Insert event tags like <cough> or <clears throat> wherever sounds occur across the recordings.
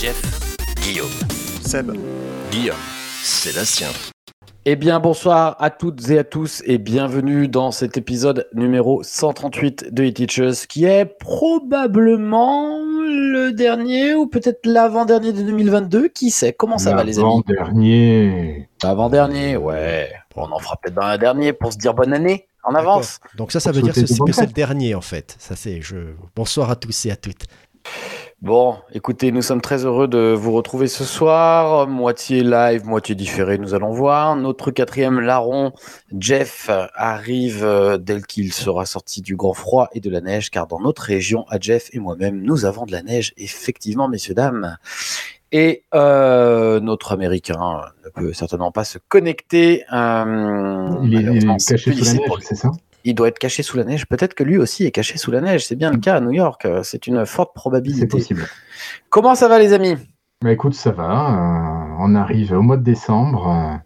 Jeff, Guillaume. Seb. Guillaume. Sébastien. Eh bien, bonsoir à toutes et à tous et bienvenue dans cet épisode numéro 138 de E-Teachers qui est probablement le dernier ou peut-être l'avant-dernier de 2022. Qui sait? Comment ça va les amis? Dernier. L'avant-dernier, ouais. Bon, on en fera peut-être dans un dernier pour se dire bonne année en avance. Donc ça, ça veut dire que c'est le dernier en fait. Ça c'est je. Bonsoir à tous et à toutes. Bon, écoutez, nous sommes très heureux de vous retrouver ce soir. Moitié live, moitié différé, nous allons voir. Notre quatrième larron, Jeff, arrive euh, dès qu'il sera sorti du grand froid et de la neige, car dans notre région, à Jeff et moi-même, nous avons de la neige, effectivement, messieurs, dames. Et euh, notre Américain ne peut certainement pas se connecter. euh, Il est, caché sous la neige, c'est ça? Il doit être caché sous la neige. Peut-être que lui aussi est caché sous la neige. C'est bien le cas à New York. euh, C'est une forte C'est probabilité. possible. Comment ça va, les amis? Bah écoute, ça va. euh, on arrive au mois de décembre. euh,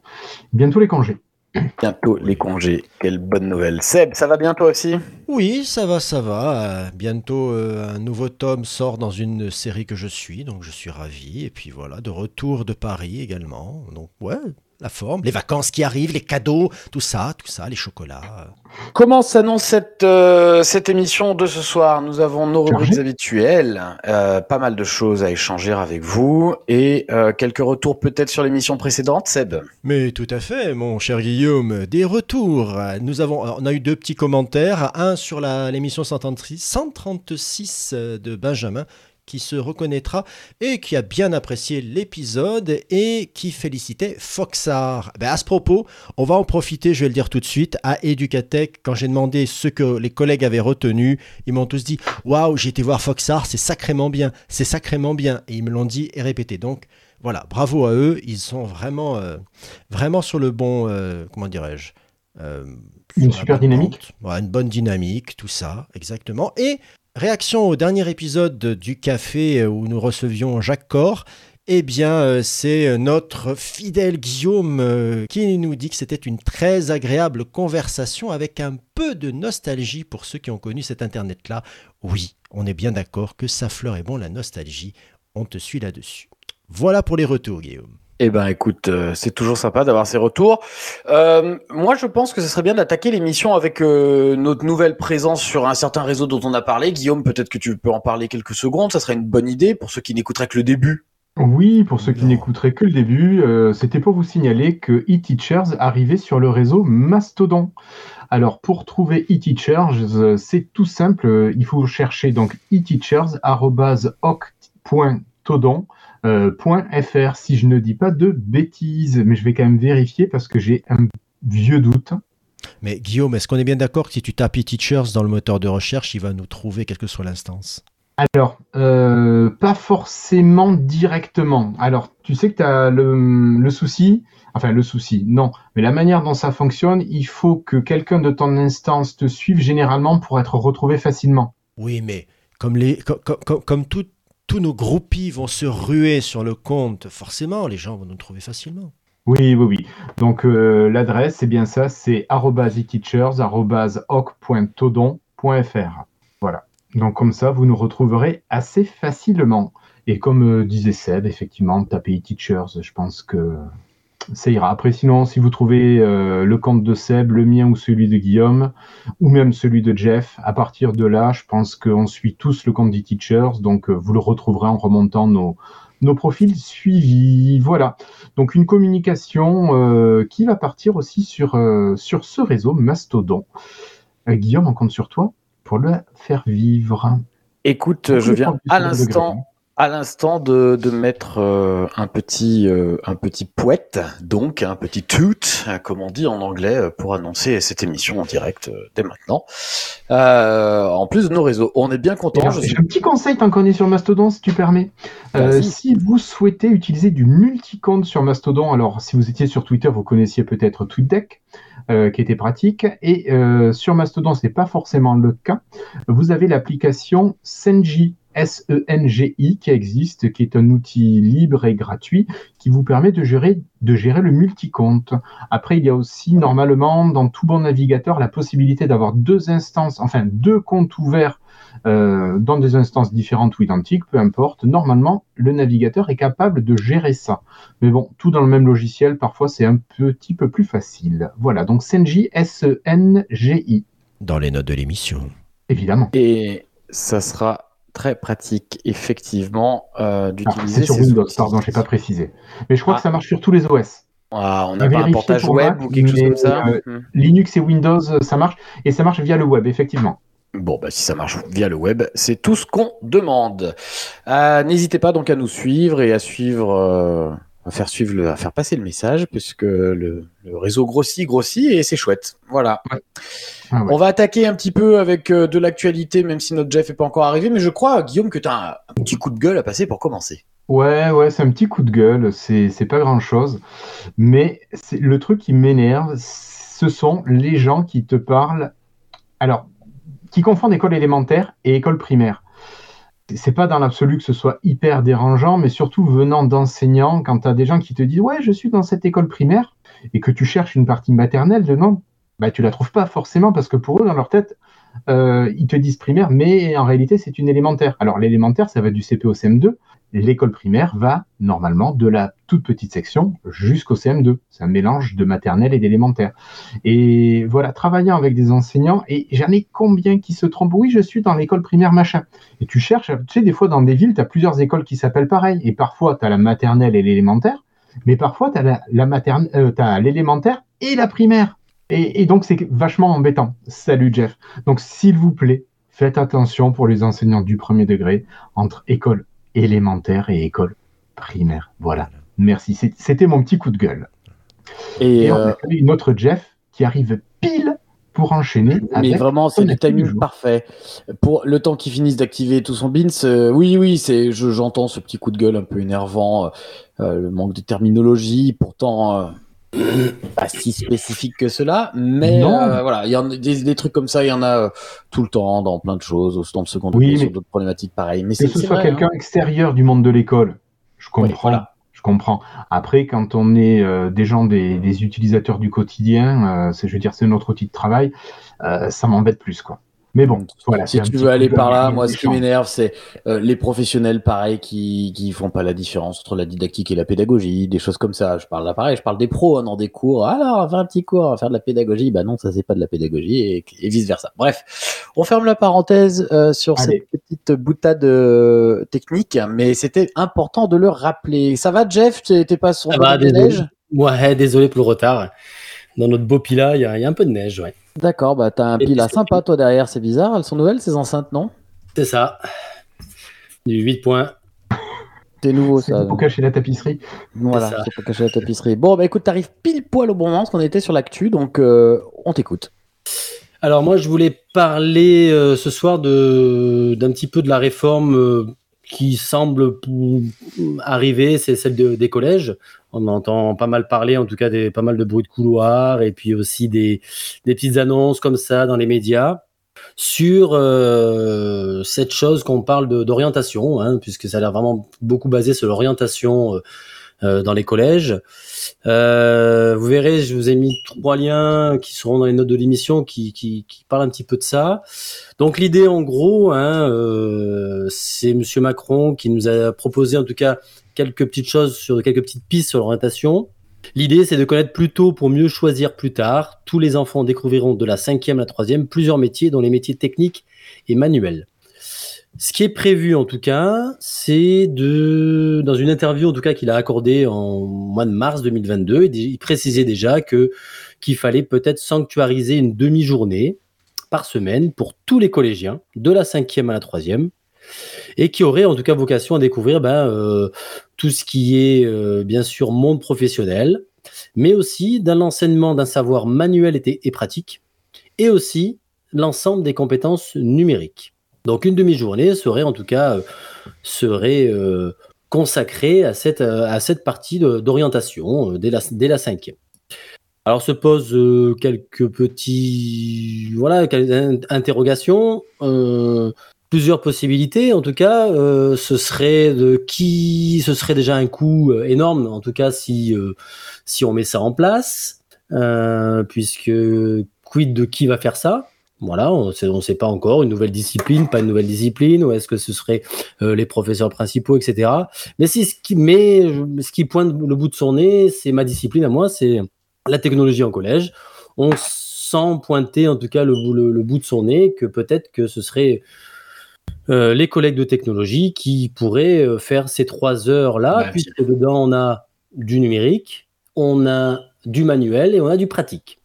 bientôt les congés. <clears throat> Bientôt les congés. Quelle bonne nouvelle. Seb, ça va bien toi aussi? Oui, ça va, ça va. Bientôt euh, un nouveau tome sort dans une série que je suis, donc je suis ravi. Et puis voilà, de retour de Paris également. Donc ouais, la forme, les vacances qui arrivent, les cadeaux, tout ça, tout ça, les chocolats. Comment s'annonce cette, euh, cette émission de ce soir? Nous avons nos rubriques habituelles, euh, pas mal de choses à échanger avec vous et euh, quelques retours peut-être sur l'émission précédente, Seb? Mais tout à fait, mon cher Guillaume, des retours. Nous avons, on a eu deux petits commentaires, un sur la- l'émission 136, 136 euh, de Benjamin qui se reconnaîtra et qui a bien apprécié l'épisode et qui félicitait Foxar. Ben, à ce propos, on va en profiter, je vais le dire tout de suite, à Educatech, quand j'ai demandé ce que les collègues avaient retenu, ils m'ont tous dit « Waouh, j'ai été voir Foxar, c'est sacrément bien, c'est sacrément bien ». Et ils me l'ont dit et répété. Donc voilà, bravo à eux, ils sont vraiment, euh, vraiment sur le bon, euh, comment dirais-je euh, Une super dynamique. Ouais, une bonne dynamique, tout ça, exactement. Et réaction au dernier épisode du café euh, où nous recevions Jacques Cor. Eh bien, euh, c'est notre fidèle Guillaume euh, qui nous dit que c'était une très agréable conversation avec un peu de nostalgie pour ceux qui ont connu cet Internet-là. Oui, on est bien d'accord que ça fleur est bon la nostalgie. On te suit là-dessus. Voilà pour les retours, Guillaume. Eh ben, écoute, euh, c'est toujours sympa d'avoir ces retours. Euh, moi, je pense que ce serait bien d'attaquer l'émission avec euh, notre nouvelle présence sur un certain réseau dont on a parlé. Guillaume, peut-être que tu peux en parler quelques secondes. Ça serait une bonne idée pour ceux qui n'écouteraient que le début. Oui, pour ceux qui n'écouteraient que le début, c'était pour vous signaler que eTeachers arrivait sur le réseau Mastodon. Alors, pour trouver eTeachers, c'est tout simple. Il faut chercher donc eTeachers.oc.todon. euh, .fr si je ne dis pas de bêtises, mais je vais quand même vérifier parce que j'ai un vieux doute. Mais Guillaume, est-ce qu'on est bien d'accord que si tu tapes e-teachers dans le moteur de recherche, il va nous trouver quelle que soit l'instance? Alors, euh, pas forcément directement. Alors, tu sais que tu as le, le souci, enfin le souci, non, mais la manière dont ça fonctionne, il faut que quelqu'un de ton instance te suive généralement pour être retrouvé facilement. Oui, mais comme, les, comme, comme, comme tout- tous nos groupies vont se ruer sur le compte, forcément, les gens vont nous trouver facilement. Oui, oui, oui. Donc, euh, l'adresse, c'est bien ça, c'est @eteachers, oc.todon.fr. Voilà. Donc, comme ça, vous nous retrouverez assez facilement. Et comme euh, disait Seb, effectivement, tapez e-teachers, je pense que ça ira. Après, sinon, si vous trouvez euh, le compte de Seb, le mien ou celui de Guillaume, ou même celui de Jeff, à partir de là, je pense qu'on suit tous le compte d'e-teachers, donc euh, vous le retrouverez en remontant nos, nos profils suivis. Voilà. Donc une communication euh, qui va partir aussi sur, sur ce réseau Mastodon. Guillaume, on compte sur toi pour le faire vivre. Écoute, je viens à l'instant à l'instant de, de mettre euh, un petit euh, un petit poète, donc un petit toot, euh, comme on dit en anglais, euh, pour annoncer cette émission en direct euh, dès maintenant. Euh, en plus de nos réseaux, on est bien content. J'ai suis- un petit conseil tant qu'on est sur Mastodon, si tu permets. Euh, si vous souhaitez utiliser du multicompte sur Mastodon, alors si vous étiez sur Twitter, vous connaissiez peut-être TweetDeck, euh, qui était pratique. Et euh, sur Mastodon, c'est pas forcément le cas. Vous avez l'application Senji. S-E-N-G-I qui existe, qui est un outil libre et gratuit qui vous permet de gérer, de gérer le multicompte. Après, il y a aussi normalement dans tout bon navigateur la possibilité d'avoir deux instances, enfin deux comptes ouverts euh, dans des instances différentes ou identiques, peu importe. Normalement, le navigateur est capable de gérer ça. Mais bon, tout dans le même logiciel, parfois c'est un petit peu plus facile. Voilà, donc Senji, S-E-N-G-I, Dans les notes de l'émission. évidemment. Et ça sera très pratique, effectivement, euh, Ah, d'utiliser c'est sur Windows, pardon, j'ai pas précisé. Mais je crois Ah. que ça marche sur tous les OS. Ah, on pas un portage web Mac, ou quelque chose comme ça euh, Hmm. Linux et Windows, euh, ça marche, et ça marche via le web, effectivement. Bon, bah, si ça marche via le web, c'est tout ce qu'on demande. Euh, N'hésitez pas donc à nous suivre et à suivre, à faire suivre, le, à faire passer le message, puisque le, le réseau grossit, grossit et c'est chouette. Voilà. Ah ouais. On va attaquer un petit peu avec euh, de l'actualité, même si notre Jeff est pas encore arrivé, mais je crois, Guillaume, que tu as un, un petit coup de gueule à passer pour commencer. Ouais, ouais, c'est un petit coup de gueule, c'est c'est pas grand-chose, mais c'est le truc qui m'énerve, ce sont les gens qui te parlent, alors, qui confondent école élémentaire et école primaire. C'est pas dans l'absolu que ce soit hyper dérangeant, mais surtout venant d'enseignants, quand tu as des gens qui te disent ouais, je suis dans cette école primaire et que tu cherches une partie maternelle dedans, bah tu la trouves pas forcément parce que pour eux, dans leur tête, euh, ils te disent primaire, mais en réalité, c'est une élémentaire. Alors, l'élémentaire, ça va du CP au CM2. L'école primaire va normalement de la toute petite section jusqu'au CM2. C'est un mélange de maternelle et d'élémentaire. Et voilà, travaillant avec des enseignants, et j'en ai combien qui se trompent? Oui, je suis dans l'école primaire machin. Et tu cherches, tu sais, des fois dans des villes, tu as plusieurs écoles qui s'appellent pareil. Et parfois, tu as la maternelle et l'élémentaire, mais parfois, tu as la, la materne- euh, l'élémentaire et la primaire. Et, et donc, c'est vachement embêtant. Salut Jeff. Donc, s'il vous plaît, faites attention pour les enseignants du premier degré entre école élémentaire et école primaire. Voilà. Merci. C'était mon petit coup de gueule. Et, Et on euh, a une autre Jeff qui arrive pile pour enchaîner. Mais avec vraiment, c'est le timing parfait. Pour le temps qu'il finisse d'activer tout son bins, euh, oui, oui, c'est, je- j'entends ce petit coup de gueule un peu énervant, euh, le manque de terminologie, pourtant pas si spécifique que cela, mais euh, voilà, il y en a des, des trucs comme ça, il y en a euh, tout le temps dans plein de choses, au dans le second Oui, sur d'autres problématiques pareilles. Mais Que ce soit quelqu'un hein. extérieur du monde de l'école, je comprends. Oui, voilà. Je comprends. Après, quand on est euh, des gens, des, des utilisateurs du quotidien, c'est, je veux dire, c'est notre outil de travail, ça m'embête plus, quoi. Mais bon, voilà. Si tu veux aller par là, moi, ce qui m'énerve, c'est euh, les professionnels, pareil, qui qui font pas la différence entre la didactique et la pédagogie, des choses comme ça. Je parle là, pareil, je parle des pros hein, dans des cours. On va faire un petit cours, on va faire de la pédagogie. Bah non, ça c'est pas de la pédagogie et, et vice versa. Bref, on ferme la parenthèse euh, sur Allez. cette petite boutade euh, technique, mais c'était important de le rappeler. Ça va, Jeff? T'es pas la désolé. neige? Ouais, désolé pour le retard. Dans notre beau Pila, il y, a il y a un peu de neige, ouais. D'accord, bah t'as un puis, sympa toi derrière, c'est bizarre. Elles sont nouvelles ces enceintes, non? C'est ça. Du 8 points. C'est nouveau C'est ça. pour cacher la tapisserie. Voilà, C'est pour cacher la tapisserie. Bon, bah écoute, t'arrives pile poil au bon moment parce qu'on était sur l'actu, donc euh, on t'écoute. Alors moi, je voulais parler euh, ce soir de d'un petit peu de la réforme euh, qui semble arriver, c'est celle de- des collèges. On entend pas mal parler, en tout cas, des pas mal de bruits de couloir et puis aussi des, petites annonces comme ça dans les médias sur euh, cette chose qu'on parle d'orientation, hein, puisque ça a l'air vraiment beaucoup basé sur l'orientation euh, dans les collèges. Euh, vous verrez, je vous ai mis trois liens qui seront dans les notes de l'émission qui, qui, qui parlent un petit peu de ça. Donc l'idée, en gros, hein, euh, c'est Monsieur Macron qui nous a proposé en tout cas quelques petites choses sur quelques petites pistes sur l'orientation. L'idée, c'est de connaître plus tôt pour mieux choisir plus tard. Tous les enfants découvriront de la cinquième à la troisième plusieurs métiers, dont les métiers techniques et manuels. Ce qui est prévu en tout cas, c'est de dans une interview en tout cas qu'il a accordée en mois de mars 2022, il précisait déjà que qu'il fallait peut-être sanctuariser une demi-journée par semaine pour tous les collégiens, de la cinquième à la troisième, et qui aurait en tout cas vocation à découvrir ben, euh, tout ce qui est euh, bien sûr monde professionnel, mais aussi dans l'enseignement d'un savoir manuel et pratique, et aussi l'ensemble des compétences numériques. Donc une demi-journée serait en tout cas euh, serait euh, consacrée à cette, euh, à cette partie d'orientation dès, la, dès la cinquième. Alors se posent euh, quelques petits voilà quelques in- interrogations, euh, plusieurs possibilités. En tout cas, euh, ce serait de qui, ce serait déjà un coût énorme. En tout cas, si si on met ça en place, puisque quid de qui va faire ça? Voilà, on sait, on sait pas encore, une nouvelle discipline, pas une nouvelle discipline, ou est-ce que ce serait euh, les professeurs principaux, etc. Mais ce qui, mais ce qui pointe le bout de son nez, c'est ma discipline à moi, c'est la technologie en collège. On sent pointer en tout cas le, bout- le, le bout de son nez que peut-être que ce serait euh, les collègues de technologie qui pourraient euh, faire ces trois heures-là, Bah, puisque dedans on a du numérique, on a du manuel et on a du pratique.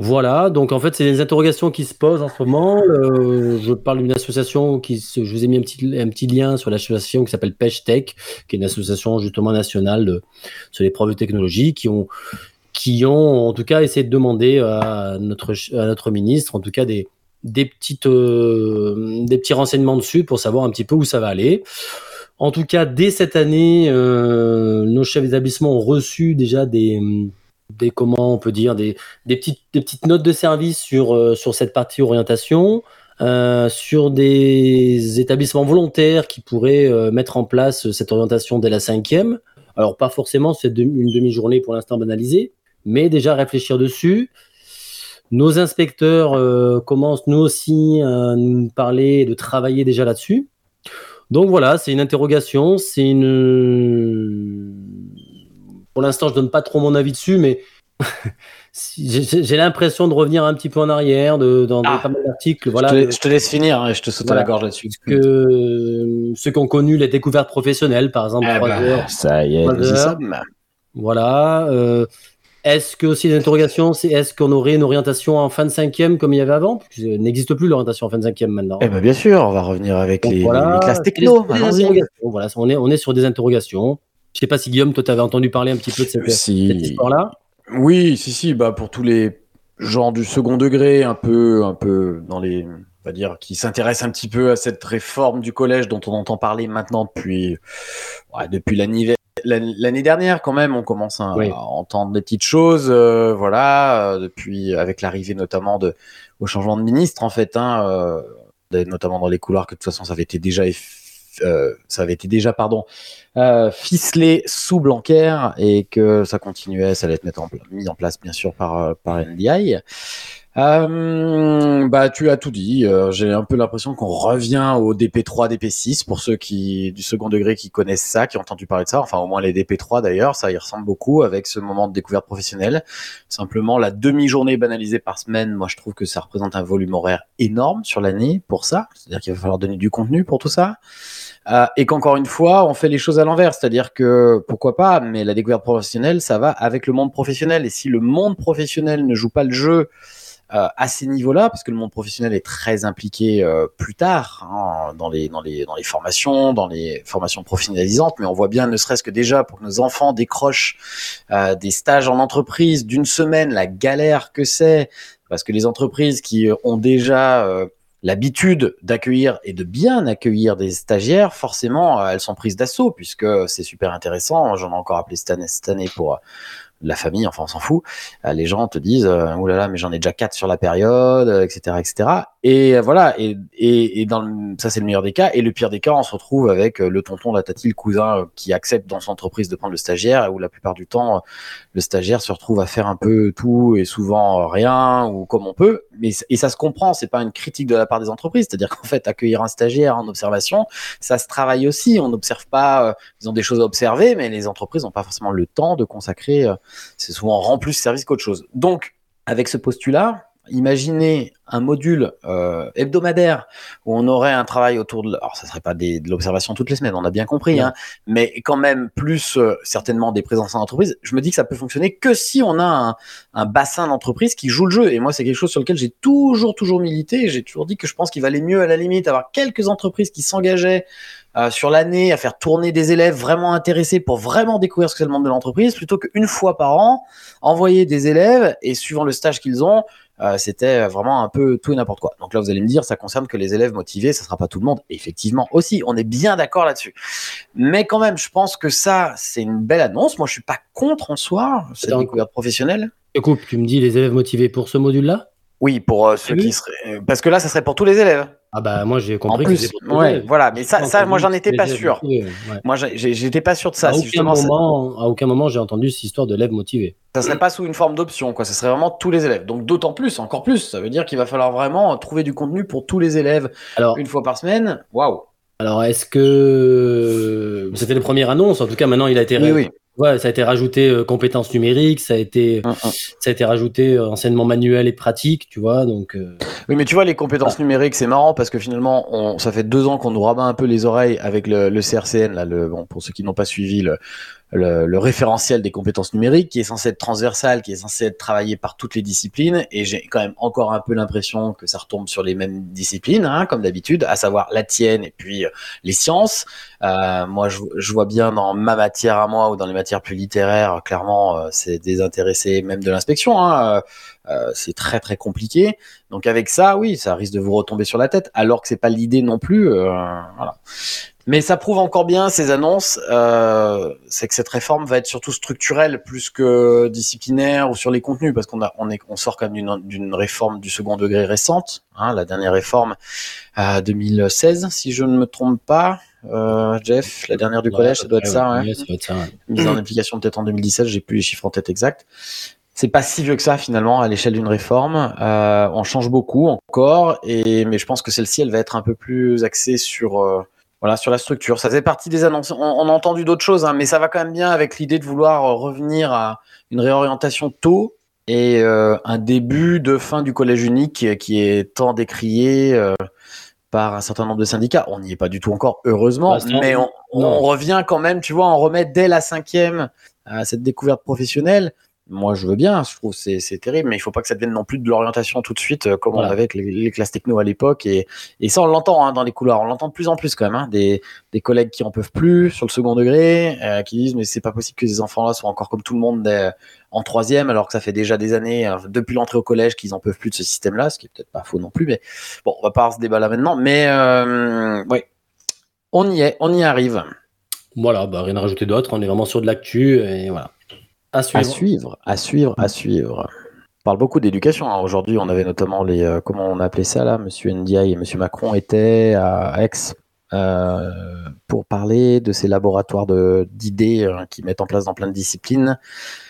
Voilà, donc en fait, c'est des interrogations qui se posent en ce moment. Euh, je parle d'une association qui, se- je vous ai mis un petit, lien sur l'association qui s'appelle Pêche Tech, qui est une association justement nationale sur les profs de technologie, qui ont, qui ont en tout cas essayé de demander à notre, à notre ministre, en tout cas des, des petites, euh, des petits renseignements dessus pour savoir un petit peu où ça va aller. En tout cas, dès cette année, euh, nos chefs d'établissement ont reçu déjà des, des comment on peut dire des, des petites des petites notes de service sur euh, sur cette partie orientation, euh, sur des établissements volontaires qui pourraient euh, mettre en place cette orientation dès la cinquième. Alors pas forcément c'est une demi-journée pour l'instant banalisée, mais déjà réfléchir dessus. Nos inspecteurs euh, commencent nous aussi à nous parler de travailler déjà là-dessus. Donc voilà, c'est une interrogation, c'est une. Pour l'instant, je donne pas trop mon avis dessus, mais <laughs> j'ai l'impression de revenir un petit peu en arrière, de, dans Ah. pas mal d'articles. Voilà, je, te, de- je te laisse finir, hein, je te saute Voilà. à la gorge là-dessus. que euh, ceux qui ont connu les découvertes professionnelles, par exemple, Ah bah, heures. ça y est, Trois nous y heures. sommes. Voilà. euh, est-ce que aussi l'interrogation, c'est est-ce qu'on aurait une orientation en fin de cinquième comme il y avait avant? Parce que n'existe plus l'orientation en fin de cinquième maintenant. Eh ben bien sûr, on va revenir avec Donc les, voilà, les classes techno. Voilà, on est, on est sur des interrogations. Je sais pas si Guillaume, toi, tu avais entendu parler un petit peu de cette, Si. cette histoire-là. Oui, si, si, bah pour tous les gens du second degré, un peu, un peu dans les, on va dire, qui s'intéressent un petit peu à cette réforme du collège dont on entend parler maintenant depuis, ouais, depuis l'année l'année dernière quand même, on commence à, Oui. à entendre des petites choses, euh, voilà, euh, depuis avec l'arrivée notamment de au changement de ministre en fait, hein, euh, notamment dans les couloirs que de toute façon ça avait été déjà eff- euh, ça avait été déjà pardon euh, ficelé sous Blanquer et que ça continuait, ça allait être mis en, place bien sûr par, euh, par NDI. Euh, bah, tu as tout dit. Euh, J'ai un peu l'impression qu'on revient au DP3, DP6 pour ceux qui du second degré qui connaissent ça, qui ont entendu parler de ça. Enfin, au moins les DP3 d'ailleurs, ça y ressemble beaucoup avec ce moment de découverte professionnelle. Simplement, la demi-journée banalisée par semaine, moi je trouve que ça représente un volume horaire énorme sur l'année pour ça. C'est-à-dire qu'il va falloir donner du contenu pour tout ça. Euh, et qu'encore une fois, on fait les choses à l'envers, c'est-à-dire que pourquoi pas, mais la découverte professionnelle, ça va avec le monde professionnel. Et si le monde professionnel ne joue pas le jeu euh, à ces niveaux-là, parce que le monde professionnel est très impliqué euh, plus tard hein, dans, les, dans, les, dans les formations, dans les formations professionnalisantes, mais on voit bien, ne serait-ce que déjà pour que nos enfants décrochent euh, des stages en entreprise d'une semaine, la galère que c'est, parce que les entreprises qui ont déjà euh, l'habitude d'accueillir et de bien accueillir des stagiaires, forcément, euh, elles sont prises d'assaut puisque c'est super intéressant. J'en ai encore appelé cette année, cette année pour euh, la famille, enfin on s'en fout. Euh, les gens te disent, là, mais j'en ai déjà quatre sur la période, etc., etc. Et euh, voilà, et, et, et dans le, ça c'est le meilleur des cas. Et le pire des cas, on se retrouve avec euh, le tonton, la tati, le cousin euh, qui accepte dans son entreprise de prendre le stagiaire, où la plupart du temps, le stagiaire se retrouve à faire un peu tout et souvent rien ou comme on peut. Mais et ça se comprend, c'est pas une critique de la part des entreprises. C'est-à-dire qu'en fait, accueillir un stagiaire en observation, ça se travaille aussi. On n'observe pas, ils ont des choses à observer, mais les entreprises n'ont pas forcément le temps de consacrer. c'est souvent rend plus service qu'autre chose. Donc, avec ce postulat, imaginez un module euh, hebdomadaire où on aurait un travail autour de. Alors, ça serait pas des, de l'observation toutes les semaines, on a bien compris, hein, mais quand même plus euh, certainement des présences en entreprise. Je me dis que ça peut fonctionner que si on a un, un bassin d'entreprise qui joue le jeu. Et moi, c'est quelque chose sur lequel j'ai toujours, toujours milité. et J'ai toujours dit que je pense qu'il valait mieux, à la limite, avoir quelques entreprises qui s'engageaient euh, sur l'année à faire tourner des élèves vraiment intéressés pour vraiment découvrir ce que c'est le monde de l'entreprise, plutôt qu'une fois par an, envoyer des élèves et suivant le stage qu'ils ont, c'était vraiment un peu tout et n'importe quoi. Donc là, vous allez me dire, ça concerne que les élèves motivés, ça sera pas tout le monde. Effectivement, aussi, on est bien d'accord là-dessus. Mais quand même, je pense que ça, c'est une belle annonce. Moi, je suis pas contre en soi cette découverte professionnelle. Du coup, tu me dis les élèves motivés pour ce module-là? Oui, pour euh, ceux Oui. qui seraient, parce que là, ça serait pour tous les élèves. Ah bah moi j'ai En compris que plus, c'était pour les ouais, élèves. voilà. Mais ça, ça, moi, j'en que étais les pas sûr. motivés, ouais. Moi, j'étais pas sûr de ça. à, aucun ça- moment, à aucun moment j'ai entendu cette histoire de élèves motivés. ça serait pas sous une forme d'option, quoi. Ça serait vraiment tous les élèves. Donc d'autant plus, encore plus. Ça veut dire qu'il va falloir vraiment trouver du contenu pour tous les élèves Alors, une fois par semaine. Waouh. alors est-ce que c'était le premier annonce En tout cas, maintenant il a été, Oui, oui. Ouais, ça a été rajouté euh, compétences numériques, ça a été, Hum, hum. ça a été rajouté euh, enseignement manuel et pratique, tu vois. Donc euh, Oui, mais tu vois, les compétences numériques, c'est marrant parce que finalement, on, ça fait deux ans qu'on nous rabat un peu les oreilles avec le, le CRCN, là, le, bon, pour ceux qui n'ont pas suivi le, le, référentiel des compétences numériques, qui est censé être transversal, qui est censé être travaillé par toutes les disciplines, et j'ai quand même encore un peu l'impression que ça retombe sur les mêmes disciplines, hein, comme d'habitude, à savoir la tienne et puis euh, les sciences. Euh, moi, je, vois bien dans ma matière à moi ou dans les matières plus littéraires, clairement, euh, c'est désintéressé même de l'inspection. Hein, c'est très très compliqué. Donc avec ça, oui, ça risque de vous retomber sur la tête, alors que c'est pas l'idée non plus. euh, voilà. Mais ça prouve encore bien ces annonces, euh, c'est que cette réforme va être surtout structurelle plus que disciplinaire ou sur les contenus, parce qu'on a, on est, on sort quand même d'une, réforme du second degré récente, hein, la dernière réforme à 2016, si je ne me trompe pas, euh, Jeff, la dernière du ouais, collège, ça doit être ouais, ça. Ouais ça doit être ça. ouais. mise en application peut-être en 2017, j'ai plus les chiffres en tête exacts. C'est pas si vieux que ça finalement à l'échelle d'une réforme. Euh, on change beaucoup encore, et mais je pense que celle-ci, elle va être un peu plus axée sur euh, voilà sur la structure. Ça faisait partie des annonces. On, on a entendu d'autres choses, hein, mais ça va quand même bien avec l'idée de vouloir euh, revenir à une réorientation tôt et euh, un début de fin du collège unique qui- est tant décrié. euh, par un certain nombre de syndicats. On n'y est pas du tout encore, heureusement, Bah, mais on, on revient quand même, tu vois, on remet dès la cinquième à cette découverte professionnelle. Moi, je veux bien, je trouve c'est c'est terrible, mais il faut pas que ça devienne non plus de l'orientation tout de suite, euh, comme Voilà. on avait avec les, les classes techno à l'époque. Et, et ça, on l'entend hein, dans les couloirs, on l'entend de plus en plus quand même. Hein, des, des collègues qui en peuvent plus sur le second degré, euh, qui disent mais c'est pas possible que ces enfants-là soient encore comme tout le monde dès- en troisième, alors que ça fait déjà des années, euh, depuis l'entrée au collège, qu'ils en peuvent plus de ce système-là, ce qui est peut-être pas faux non plus. Mais bon, on va pas avoir ce débat là maintenant. Mais euh, ouais, on y est, on y arrive. Voilà, bah, rien à rajouter d'autre. On est vraiment sur de l'actu et voilà. À suivre. À suivre, à suivre, à suivre. On parle beaucoup d'éducation. hein. Aujourd'hui, on avait notamment les. euh, comment on appelait ça là Monsieur Ndiaye et Monsieur Macron étaient à Aix euh, pour parler de ces laboratoires de- d'idées euh, qui mettent en place dans plein de disciplines.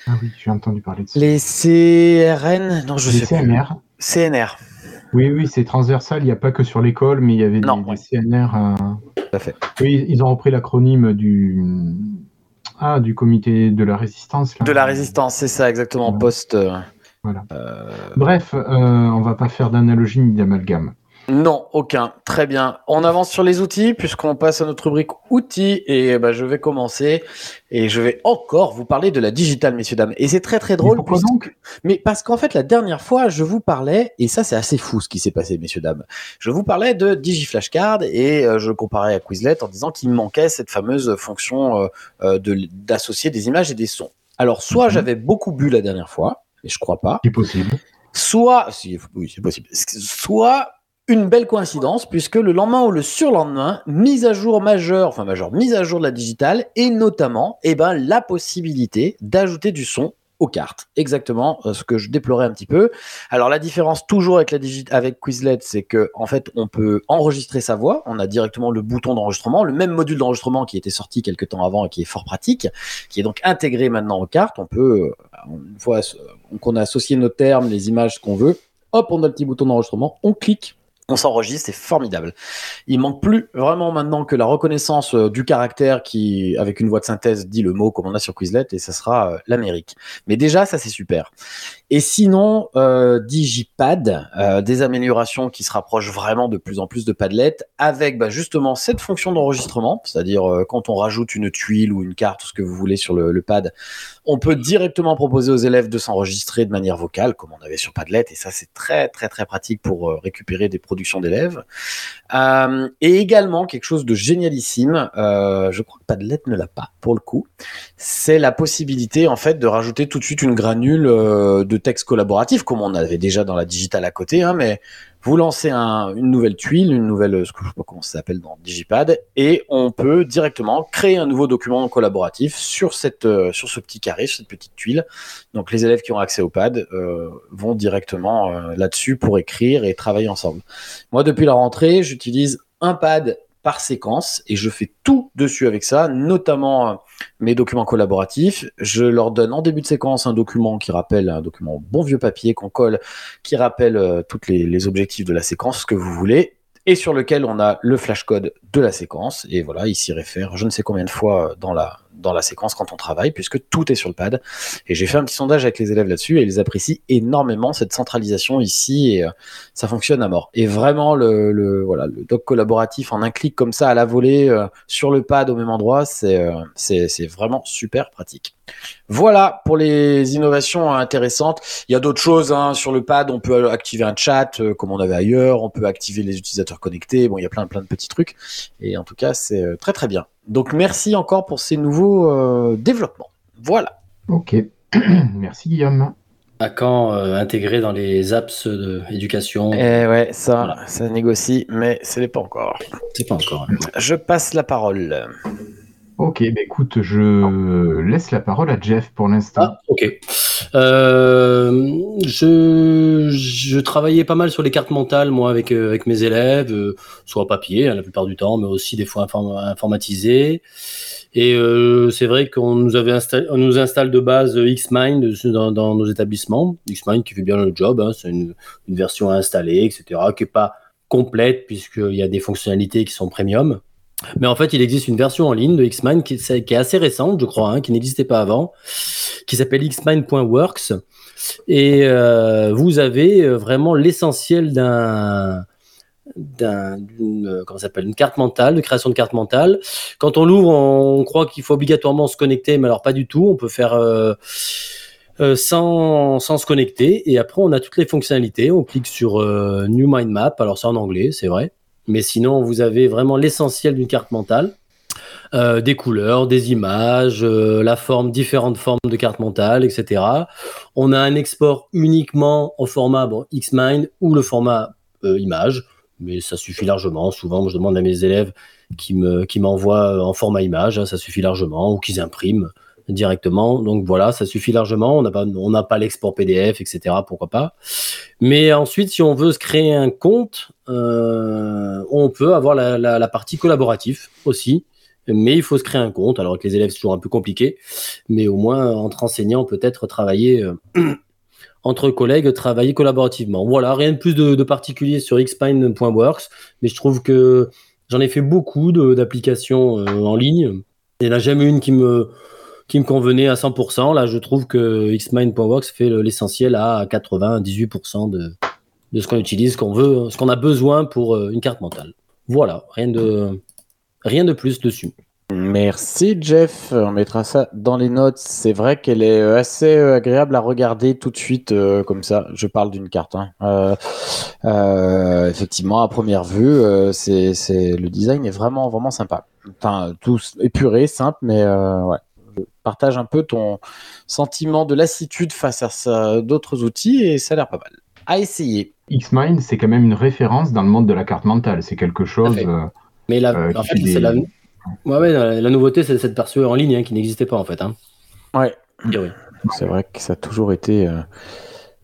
Ah oui, j'ai entendu parler de ça. Les CRN Non, je Les sais plus. CNR. CNR. Oui, oui, c'est transversal. Il n'y a pas que sur l'école, mais il y avait Non, des, des ouais. CNR. euh, Tout à fait. Oui, ils ont repris l'acronyme du ah du comité de la résistance. là. De la résistance, c'est ça exactement. Ouais. Post. euh, Voilà. euh, Bref, euh, on va pas faire d'analogie ni d'amalgame. Non, aucun. Très bien. On avance sur les outils puisqu'on passe à notre rubrique outils et bah, je vais commencer et je vais encore vous parler de la digitale, messieurs dames. Et c'est très très drôle. Mais pourquoi puisque- donc? Mais parce qu'en fait, la dernière fois, je vous parlais, et ça c'est assez fou ce qui s'est passé, messieurs dames. Je vous parlais de DigiFlashcard et euh, je le comparais à Quizlet en disant qu'il manquait cette fameuse fonction euh, euh, de- d'associer des images et des sons. Alors, soit Mhm. j'avais beaucoup bu la dernière fois, et je crois pas, C'est possible. soit, si, oui, c'est possible, soit une belle coïncidence, puisque le lendemain ou le surlendemain, mise à jour majeure, enfin majeure, mise à jour de la digitale, et notamment, eh ben, la possibilité d'ajouter du son aux cartes. Exactement euh, ce que je déplorais un petit peu. Alors la différence toujours avec la avec Quizlet, c'est que en fait on peut enregistrer sa voix. On a directement le bouton d'enregistrement, le même module d'enregistrement qui était sorti quelques temps avant et qui est fort pratique, qui est donc intégré maintenant aux cartes. On peut, euh, une fois euh, qu'on a associé nos termes, les images qu'on veut, hop, on a le petit bouton d'enregistrement, on clique. On s'enregistre, c'est formidable. Il manque plus vraiment maintenant que la reconnaissance euh, du caractère qui, avec une voix de synthèse, dit le mot comme on a sur Quizlet et ça sera euh, l'Amérique. Mais déjà, ça c'est super. Et sinon, euh, Digipad, euh, des améliorations qui se rapprochent vraiment de plus en plus de Padlet, avec bah, justement cette fonction d'enregistrement, c'est-à-dire euh, quand on rajoute une tuile ou une carte, ce que vous voulez sur le, le pad, on peut directement proposer aux élèves de s'enregistrer de manière vocale, comme on avait sur Padlet, et ça c'est très très très pratique pour récupérer des productions d'élèves. Et également quelque chose de génialissime, je crois que Padlet ne l'a pas pour le coup, c'est la possibilité en fait de rajouter tout de suite une granule de texte collaboratif, comme on avait déjà dans la digitale à côté, hein, mais vous lancez un- une nouvelle tuile, une nouvelle, ce que je sais pas comment ça s'appelle dans Digipad, et on peut directement créer un nouveau document collaboratif sur cette, euh, sur ce petit carré, sur cette petite tuile. Donc les élèves qui ont accès au pad euh, vont directement euh, là-dessus pour écrire et travailler ensemble. Moi, depuis la rentrée, j'utilise un pad par séquence et je fais tout dessus avec ça, notamment mes documents collaboratifs. Je leur donne en début de séquence un document qui rappelle un document bon vieux papier qu'on colle, qui rappelle euh, toutes les, les objectifs de la séquence, ce que vous voulez, et sur lequel on a le flashcode de la séquence. Et voilà, il s'y réfère je ne sais combien de fois dans la, dans la séquence quand on travaille, puisque tout est sur le pad. Et j'ai fait un petit sondage avec les élèves là-dessus et ils apprécient énormément cette centralisation ici et euh, ça fonctionne à mort. Et vraiment, le, le, voilà, le doc collaboratif en un clic comme ça à la volée euh, sur le pad au même endroit, c'est euh, c'est vraiment super pratique. Voilà pour les innovations intéressantes. Il y a d'autres choses hein. sur le pad. On peut activer un chat comme on avait ailleurs. On peut activer les utilisateurs connectés. Bon, il y a plein plein de petits trucs. Et en tout cas, c'est très très bien. Donc merci encore pour ces nouveaux euh, développements. Voilà. Ok. <clears throat> Merci Guillaume. À quand euh, intégrer dans les apps d'éducation Et ouais, ça, Voilà. ça négocie, mais ce n'est pas encore. C'est pas encore. hein. Je passe la parole. Ok, bah écoute, je laisse la parole à Jeff pour l'instant. Ah, ok. Euh, je, je travaillais pas mal sur les cartes mentales, moi, avec, euh, avec mes élèves, euh, soit papier, hein, la plupart du temps, mais aussi des fois inform- informatisé. Et euh, c'est vrai qu'on nous avait on nous installe de base Xmind dans, dans nos établissements. Xmind qui fait bien le job, hein, c'est une, une version à installer, etc., qui est pas complète puisqu'il y a des fonctionnalités qui sont premium. Mais en fait, il existe une version en ligne de Xmind qui, est- assez récente, je crois, hein, qui n'existait pas avant, qui s'appelle xmind.works. Et euh, vous avez euh, vraiment l'essentiel d'un d'un- d'une euh, s'appelle carte mentale de création de carte mentale. Quand on l'ouvre on croit qu'il faut obligatoirement se connecter mais alors pas du tout. On peut faire sans, sans se connecter. Et après on a toutes les fonctionnalités. On clique sur New Mind Map. Alors c'est en anglais c'est vrai mais sinon vous avez vraiment l'essentiel d'une carte mentale euh, des couleurs, des images, euh, la forme, différentes formes de carte mentale, etc. On a un export uniquement au format bon, Xmind ou le format euh, image, mais ça suffit largement. Souvent, je demande à mes élèves qui me m'envoient en format image, hein, ça suffit largement, ou qu'ils impriment directement. Donc voilà, ça suffit largement. On n'a pas on n'a pas l'export PDF, etc. Pourquoi pas Mais ensuite, si on veut se créer un compte, euh, on peut avoir la, partie collaborative aussi. Mais il faut se créer un compte. Alors avec les élèves, c'est toujours un peu compliqué. Mais au moins, entre enseignants, peut-être travailler euh, <clears throat> entre collègues, travailler collaborativement. Voilà, rien de plus de, particulier sur xpine.works. Mais je trouve que j'en ai fait beaucoup d'applications euh, en ligne. Il n'y en a jamais une qui me, qui me convenait à 100%. Là, je trouve que xmind.works fait le- l'essentiel à 98% de, ce qu'on utilise, ce qu'on veut, ce qu'on a besoin pour euh, une carte mentale. Voilà, rien de, rien de plus dessus. Merci Jeff, on mettra ça dans les notes. C'est vrai qu'elle est euh, assez euh, agréable à regarder tout de suite comme ça. Je parle d'une carte. hein. Effectivement, à première vue, c'est, le design est vraiment vraiment sympa. Enfin, tout épuré, simple, mais ouais. Partage un peu ton sentiment de lassitude face à d'autres outils et ça a l'air pas mal. À essayer. Xmind, c'est quand même une référence dans le monde de la carte mentale. C'est quelque chose. euh, Mais la, Euh, en qui fait, fait des- c'est la, ouais, ouais, la, la nouveauté, c'est cette version en ligne hein, qui n'existait pas en fait. Hein. Ouais. Priori. C'est vrai que ça a toujours été euh,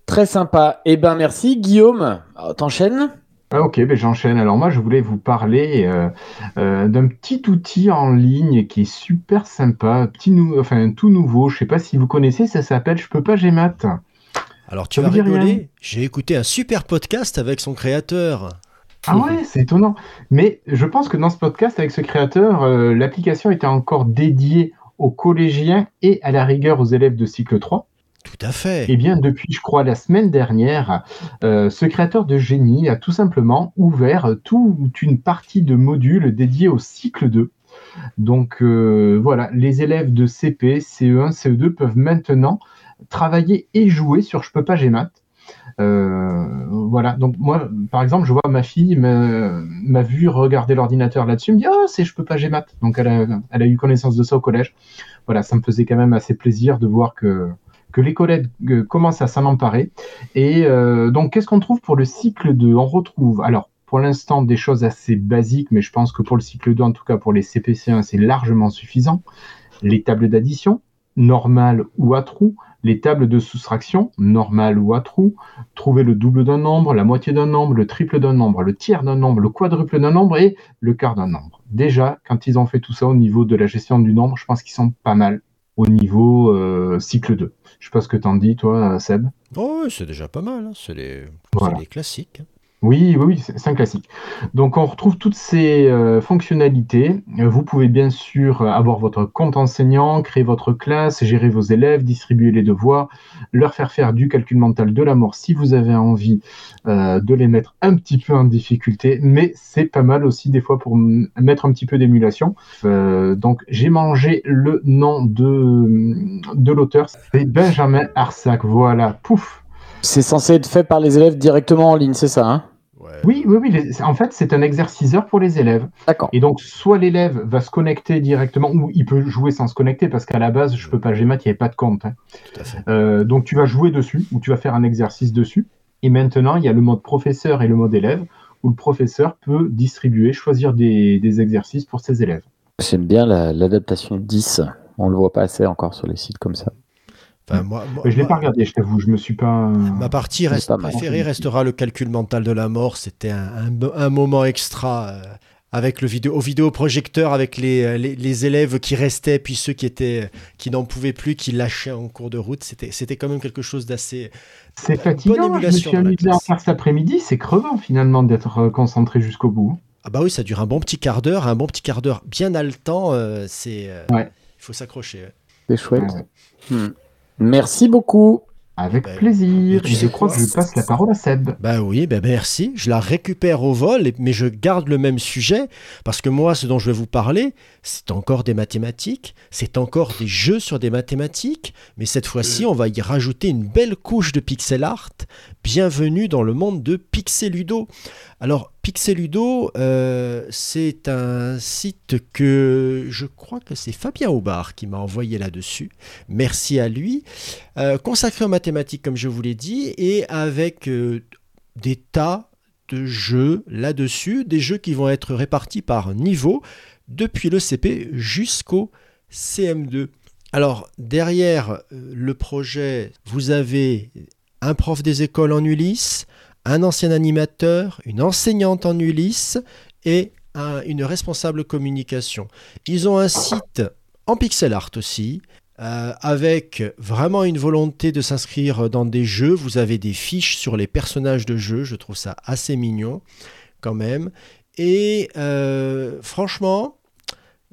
très sympa. Eh ben merci Guillaume. Alors, T'enchaînes Ah, ok, ben j'enchaîne. Alors moi, je voulais vous parler euh, euh, d'un petit outil en ligne qui est super sympa, petit nou- enfin tout nouveau. Je sais pas si vous connaissez, ça s'appelle Je peux pas Gmat. Alors tu Ça vas rigoler, j'ai écouté un super podcast avec son créateur. Ah ouais, <laughs> c'est étonnant. Mais je pense que dans ce podcast avec ce créateur, euh, l'application était encore dédiée aux collégiens et à la rigueur aux élèves de cycle 3. Tout à fait. Eh bien, depuis, je crois, la semaine dernière, euh, ce créateur de génie a tout simplement ouvert toute une partie de modules dédiés au cycle 2. Donc euh, voilà, les élèves de CP, CE1, CE2 peuvent maintenant travailler et jouer sur Je peux pas Gmat. Euh, voilà, donc moi, par exemple, je vois ma fille m'a vu regarder l'ordinateur là-dessus, me dit Oh, c'est Je peux pas Gmat. Donc elle a, elle a eu connaissance de ça au collège. Voilà, ça me faisait quand même assez plaisir de voir que, que les collègues euh, commencent à s'en emparer. Et euh, donc, qu'est-ce qu'on trouve pour le cycle 2 On retrouve, alors, pour l'instant, des choses assez basiques, mais je pense que pour le cycle 2, en tout cas pour les CPC1, c'est largement suffisant. Les tables d'addition, normales ou à trous, les tables de soustraction, normales ou à trous, trouver le double d'un nombre, la moitié d'un nombre, le triple d'un nombre, le tiers d'un nombre, le quadruple d'un nombre et le quart d'un nombre. Déjà, quand ils ont fait tout ça au niveau de la gestion du nombre, je pense qu'ils sont pas mal au niveau euh, cycle 2. Je sais pas ce que t'en dis, toi, Seb. Oh, c'est déjà pas mal, hein. c'est les, Voilà. les classiques. Oui, oui, oui, c'est un classique. Donc, on retrouve toutes ces euh, fonctionnalités. Euh, Vous pouvez bien sûr avoir votre compte enseignant, créer votre classe, gérer vos élèves, distribuer les devoirs, leur faire faire du calcul mental de la mort si vous avez envie euh, de les mettre un petit peu en difficulté. Mais c'est pas mal aussi des fois pour mettre un petit peu d'émulation. Donc, j'ai mangé le nom de, de l'auteur, c'est Benjamin Arsac. Voilà, pouf. C'est censé être fait par les élèves directement en ligne, c'est ça hein? Oui, oui, oui. les- en fait, c'est un exerciceur pour les élèves. D'accord. Et donc, soit l'élève va se connecter directement, ou il peut jouer sans se connecter, parce qu'à la base, je peux pas Gmat, il n'y avait pas de compte. hein. Tout à fait. Euh, donc, tu vas jouer dessus, ou tu vas faire un exercice dessus. Et maintenant, il y a le mode professeur et le mode élève, où le professeur peut distribuer, choisir des, des exercices pour ses élèves. J'aime bien la- l'adaptation 10. On le voit pas assez encore sur les sites comme ça. Enfin, moi, moi- je l'ai pas regardé, je t'avoue, je me suis pas. Ma partie reste pas mal. préférée restera le calcul mental de la mort. C'était un, un- un moment extra euh, avec le vidéo, au vidéoprojecteur, avec les, les, les élèves qui restaient, puis ceux qui étaient qui n'en pouvaient plus, qui lâchaient en cours de route. C'était c'était quand même quelque chose d'assez. C'est fatigant, je me suis amusé à faire cet après-midi, c'est crevant finalement d'être euh, concentré jusqu'au bout. Ah bah oui, ça dure un bon petit quart d'heure, un bon petit quart d'heure bien haletant. euh, c'est. euh, Ouais. Il faut s'accrocher. ouais. C'est chouette. Ouais. Hmm. Merci beaucoup. Avec Ben, plaisir. tu Et sais je crois quoi que je passe la parole à Seb. Bah oui, ben merci. Je la récupère au vol, mais je garde le même sujet parce que moi, ce dont je vais vous parler, c'est encore des mathématiques, c'est encore des jeux sur des mathématiques, mais cette fois-ci, on va y rajouter une belle couche de pixel art. Bienvenue dans le monde de Pixeludo. Alors, Pixeludo, euh, c'est un site que je crois que c'est Fabien Aubard qui m'a envoyé là-dessus. Merci à lui. Euh, consacré aux mathématiques, comme je vous l'ai dit, et avec euh, des tas de jeux là-dessus, des jeux qui vont être répartis par niveau, depuis le CP jusqu'au CM2. Alors, derrière le projet, vous avez un prof des écoles en Ulysse, un ancien animateur, une enseignante en Ulysse et un- une responsable communication. Ils ont un site en pixel art aussi, euh, avec vraiment une volonté de s'inscrire dans des jeux. Vous avez des fiches sur les personnages de jeu, je trouve ça assez mignon quand même. Et euh, franchement,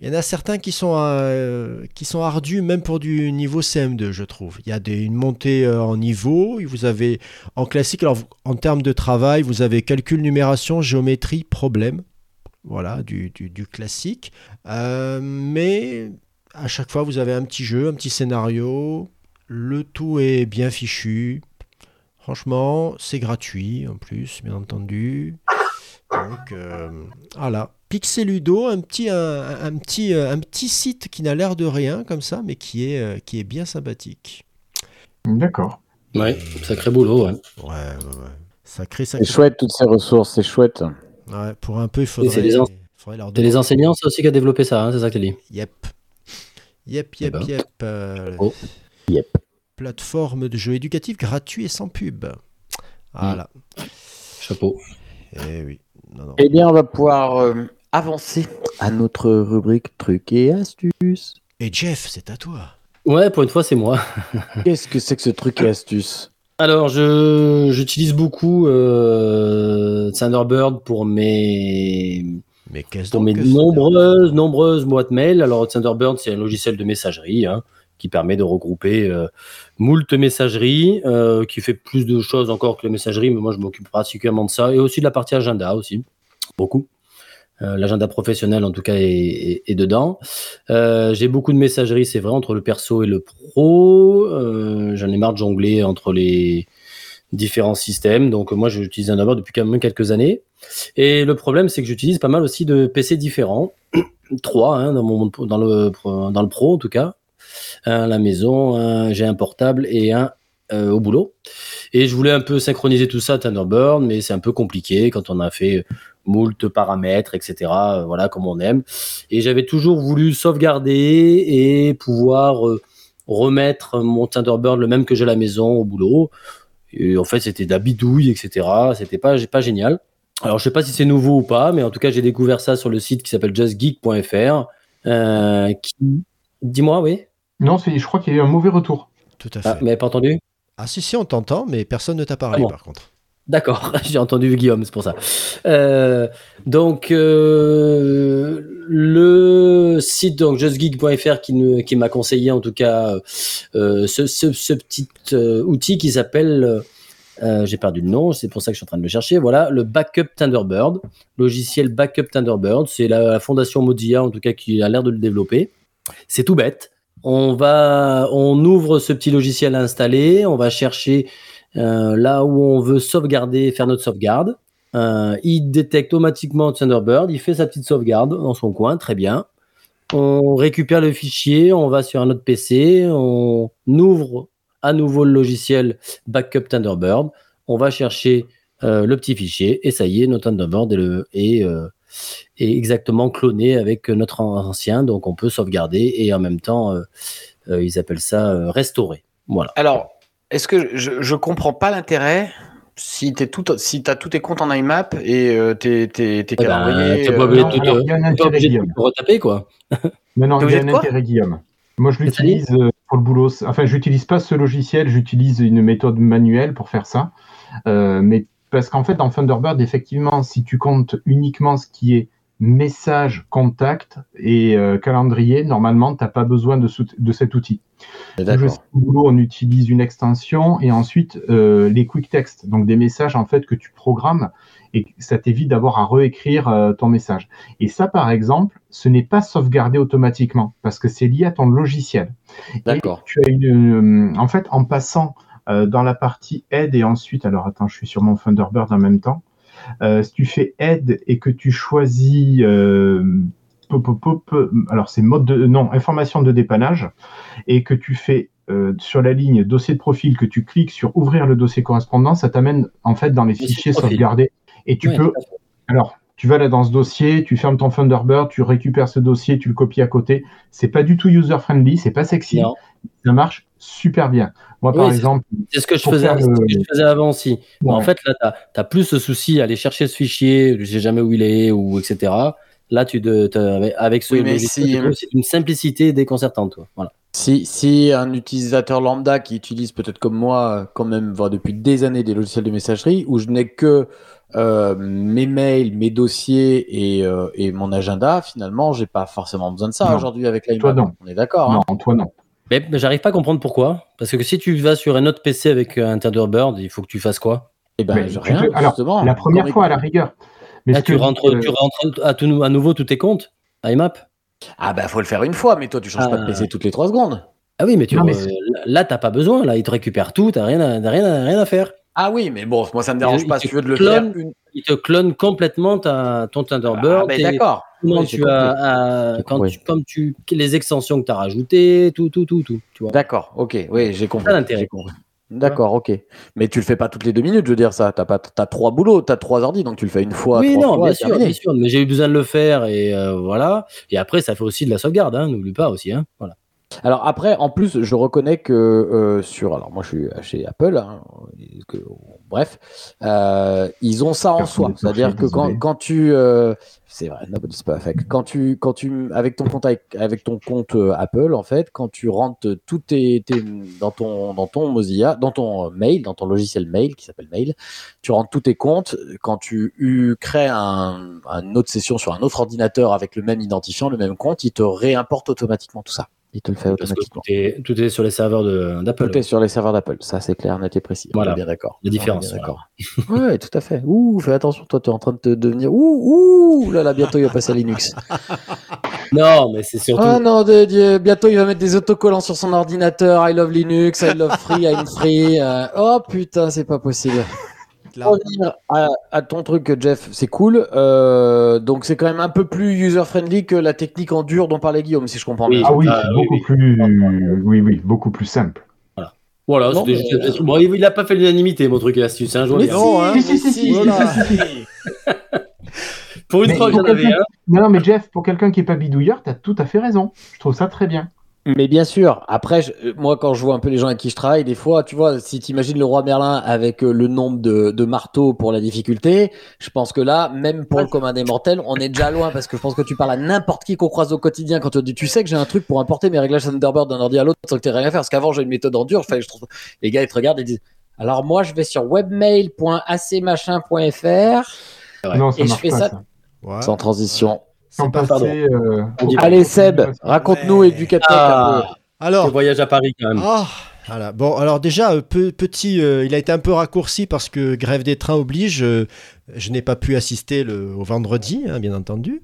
il y en a certains qui sont, euh, qui sont ardus, même pour du niveau CM2, je trouve. Il y a une montée euh, en niveau, vous avez en classique, alors en termes de travail, vous avez calcul, numération, géométrie, problème. Voilà, du classique. Euh, mais à chaque fois, vous avez un petit jeu, un petit scénario. Le tout est bien fichu. Franchement, c'est gratuit en plus, bien entendu. Donc, euh, voilà. Pixeludo, un petit, un, un petit, euh, un petit site qui n'a l'air de rien comme ça, mais qui est, euh, qui est bien sympathique. D'accord. Ouais, sacré boulot, ouais. Ouais, ouais, ouais. Sacré, sacré. C'est chouette toutes ces ressources, c'est chouette. Ouais, pour un peu, il faudrait, c'est les en- faudrait leur C'est les enseignants, c'est aussi qui a développé ça, hein, c'est ça que tu dis. Yep. Yep, Eh yep, ben. yep. euh, Oh. Yep. Plateforme de jeux éducatifs gratuits et sans pub. Voilà. Chapeau. Eh oui. Non, non. Eh bien, on va pouvoir euh, avancer à notre rubrique trucs et astuces. Et Jeff, c'est à toi. Ouais, pour une fois, c'est moi. <laughs> Qu'est-ce que c'est que ce truc et astuce? Alors, je j'utilise beaucoup euh, Thunderbird pour mes Mais qu'est-ce pour mes nombreuses nombreuses boîtes mail. Alors, Thunderbird, c'est un logiciel de messagerie hein, qui permet de regrouper euh, moult messageries, euh, qui fait plus de choses encore que la messagerie, mais moi je m'occupe particulièrement de ça, et aussi de la partie agenda aussi, beaucoup. Euh, L'agenda professionnel en tout cas est, dedans. Euh, J'ai beaucoup de messageries, c'est vrai, entre le perso et le pro. J'en ai marre de jongler entre les différents systèmes, donc moi j'utilise Thunderbird depuis quand même quelques années. Et le problème, c'est que j'utilise pas mal aussi de PC différents. <clears throat> Trois, hein, dans, dans, le, dans le pro en tout cas. Un à la maison, j'ai un portable et un euh, au boulot. Et je voulais un peu synchroniser tout ça à Thunderbird, mais c'est un peu compliqué quand on a fait moult paramètres, etc. euh, Voilà, comme on aime. Et j'avais toujours voulu sauvegarder et pouvoir euh, remettre mon Thunderbird le même que j'ai à la maison au boulot. Et en fait, c'était de la bidouille, etc. C'était pas, pas génial. Alors, je sais pas si c'est nouveau ou pas, mais en tout cas, j'ai découvert ça sur le site qui s'appelle justgeek.fr. Euh. Dis-moi, oui. Non, c'est- je crois qu'il y a eu un mauvais retour. Tout à Ah, fait. mais pas entendu? Ah si, si, on t'entend, mais personne ne t'a parlé Ah bon. par contre. D'accord, <laughs> j'ai entendu Guillaume, c'est pour ça. Euh, donc euh, le site donc justgeek.fr qui, nous- qui m'a conseillé en tout cas euh, ce, ce- ce petit euh, outil qui s'appelle euh, j'ai perdu le nom, c'est pour ça que je suis en train de le chercher. Voilà, le Backup Thunderbird, logiciel Backup Thunderbird, c'est la, la fondation Mozilla en tout cas qui a l'air de le développer. C'est tout bête. On ouvre ce petit logiciel à installer, on va chercher euh, là où on veut sauvegarder, faire notre sauvegarde. Euh, il détecte automatiquement Thunderbird, il fait sa petite sauvegarde dans son coin, très bien. On récupère le fichier, on va sur un autre PC, on ouvre à nouveau le logiciel Backup Thunderbird, on va chercher euh, le petit fichier. Et ça y est, notre Thunderbird est, le, est, est exactement cloné avec notre ancien, donc on peut sauvegarder et en même temps, euh, euh, ils appellent ça euh, restaurer. Voilà. Alors, est-ce que je, je comprends pas l'intérêt si tu tout, si as tous tes comptes en IMAP et euh, tes, tes, tes Eh ben, calendriers. t'es pas euh, obligé non, de tout retaper, quoi. Mais non, T'es il y a un <laughs> intérêt, Guillaume. Moi, je l'utilise euh, pour le boulot. Enfin, j'utilise pas ce logiciel, j'utilise une méthode manuelle pour faire ça. Euh, mais parce qu'en fait, dans Thunderbird, effectivement, si tu comptes uniquement ce qui est message, contact et euh, calendrier, normalement, tu n'as pas besoin de, cet outil. Je sais on utilise une extension et ensuite euh, les quick text, donc des messages en fait que tu programmes et ça t'évite d'avoir à réécrire euh, ton message. Et ça, par exemple, ce n'est pas sauvegardé automatiquement parce que c'est lié à ton logiciel. D'accord. Et tu as une, en fait, en passant dans la partie aide et ensuite, alors attends, je suis sur mon Thunderbird en même temps. Euh, si tu fais aide et que tu choisis, euh, pop, pop, pop, alors c'est mode de, non, information de dépannage, et que tu fais euh, sur la ligne dossier de profil, que tu cliques sur ouvrir le dossier correspondant, ça t'amène en fait dans les Dossier fichiers profil. sauvegardés. Et tu peux, alors, tu vas là dans ce dossier, tu fermes ton Thunderbird, tu récupères ce dossier, tu le copies à côté. C'est pas du tout user friendly, c'est pas sexy. Non. Ça marche super bien. Moi, par Oui, exemple, C'est ce que je faisais, faire c'est ce le- que je faisais avant aussi. En fait, là, tu as, plus ce souci à aller chercher ce fichier, je sais jamais où il est, ou etc. Là, tu de, avec- ce Oui, si- c'est une simplicité déconcertante. Toi. Voilà. Si, si un utilisateur lambda qui utilise peut-être comme moi, quand même, voire depuis des années des logiciels de messagerie, où je n'ai que euh, mes mails, mes dossiers et, euh, et mon agenda, finalement, j'ai pas forcément besoin de ça aujourd'hui avec Toi, l'iMac. non. On est d'accord. hein non, toi non. Mais, j'arrive pas à comprendre pourquoi. Parce que si tu vas sur un autre PC avec un Thunderbird, il faut que tu fasses quoi? Eh ben, Mais rien, te- alors, justement. La première fois, à la rigueur. Mais Ah, tu, que- rentres, euh, tu rentres à, tout, à nouveau tous tes comptes IMAP Ah bah faut le faire une fois, mais toi tu changes pas de Ah. PC toutes les trois secondes. Ah oui, mais, tu, Non, mais euh, là, t'as pas besoin. Là, il te récupère tout, t'as rien, à- t'as rien, à- rien à faire. Ah oui, mais bon, moi ça me dérange Il- pas il si tu veux de le clone. faire une. Il te clone complètement ta, ton Thunderbird. Ah, ben tes- d'accord. Comment tu as, à- J'ai quand tu, comme tu, les extensions que tu as rajoutées, tout, tout, tout, tout. Tu vois. D'accord, ok, oui, j'ai compris. J'ai compris. D'accord, ok. Mais tu le fais pas toutes les deux minutes, je veux dire ça. T'as pas, t'as trois boulots, t'as trois ordi, donc tu le fais une fois. oui, trois non, fois, bien sûr, bien sûr. Mais j'ai eu besoin de le faire et euh, voilà. Et après, ça fait aussi de la sauvegarde, hein, n'oublie pas aussi. Hein, voilà. Alors après, en plus, je reconnais que euh, sur, alors moi je suis chez Apple, hein, que- bref, euh, ils ont ça en soi. C'est-à-dire que quand, tu, euh, c'est vrai, nobody's perfect. Quand tu, quand tu, avec ton compte avec, avec ton compte Apple, en fait, quand tu rentres tout tes, tes- dans ton, dans ton Mozilla, dans ton mail, dans ton logiciel mail qui s'appelle Mail, tu rentres tous tes comptes. Quand tu crées un, une autre session sur un autre ordinateur avec le même identifiant, le même compte, il te réimporte automatiquement tout ça. Il te le fait Parce que automatiquement. tout est, tout est sur les serveurs d'Apple. Tout est sur les serveurs d'Apple, ça c'est clair, net et précis. On Voilà. est bien d'accord. La différence, d'accord. ouais, tout à fait. Ouh, fais attention, toi, tu es en train de te devenir. Ouh, ouh, là, là, bientôt il va passer à Linux. <laughs> Non, mais c'est surtout. Oh non, de Dieu, bientôt il va mettre des autocollants sur son ordinateur. I love Linux, I love free, I'm free. Euh, oh putain, c'est pas possible. Pour revenir à, à ton truc, Jeff, c'est cool. Euh, donc c'est quand même un peu plus user-friendly que la technique en dur dont parlait Guillaume, si je comprends Oui. bien. Ah oui, Ah, beaucoup oui. plus, oui, oui, beaucoup plus simple. Voilà, Non, c'était mais- juste- Bon, il il a pas fait l'unanimité, mon truc et astuce. Hein, Mais. Non, hein. si, si, là. <laughs> Pour une Mais fois que j'en avais un. Non, non, mais Jeff, pour quelqu'un qui est pas bidouilleur, t'as tout à fait raison. Je trouve ça très bien. Mais bien sûr, après, je- euh, moi, quand je vois un peu les gens avec qui je travaille, des fois, tu vois, si tu imagines le roi Merlin avec euh, le nombre de, de marteaux pour la difficulté, je pense que là, même pour le commun des mortels, on est déjà loin parce que je pense que tu parles à n'importe qui qu'on croise au quotidien quand tu dis, tu sais que j'ai un truc pour importer mes réglages Thunderbird d'un ordi à l'autre sans que tu rien à faire. Parce qu'avant, j'ai une méthode en dur, je trouve, les gars, ils te regardent et disent, alors moi, je vais sur webmail.acmachin.fr Et je fais pas, ça- ça. Ouais. sans transition. C'est Sans pas- passer, euh, Allez, Seb, raconte-nous, un peu. Ah, Alors, le voyage à Paris quand même. Ah, voilà. Bon, alors déjà, euh, pe- petit, euh, il a été un peu raccourci parce que grève des trains oblige. Je n'ai pas pu assister le, au vendredi, hein, bien entendu.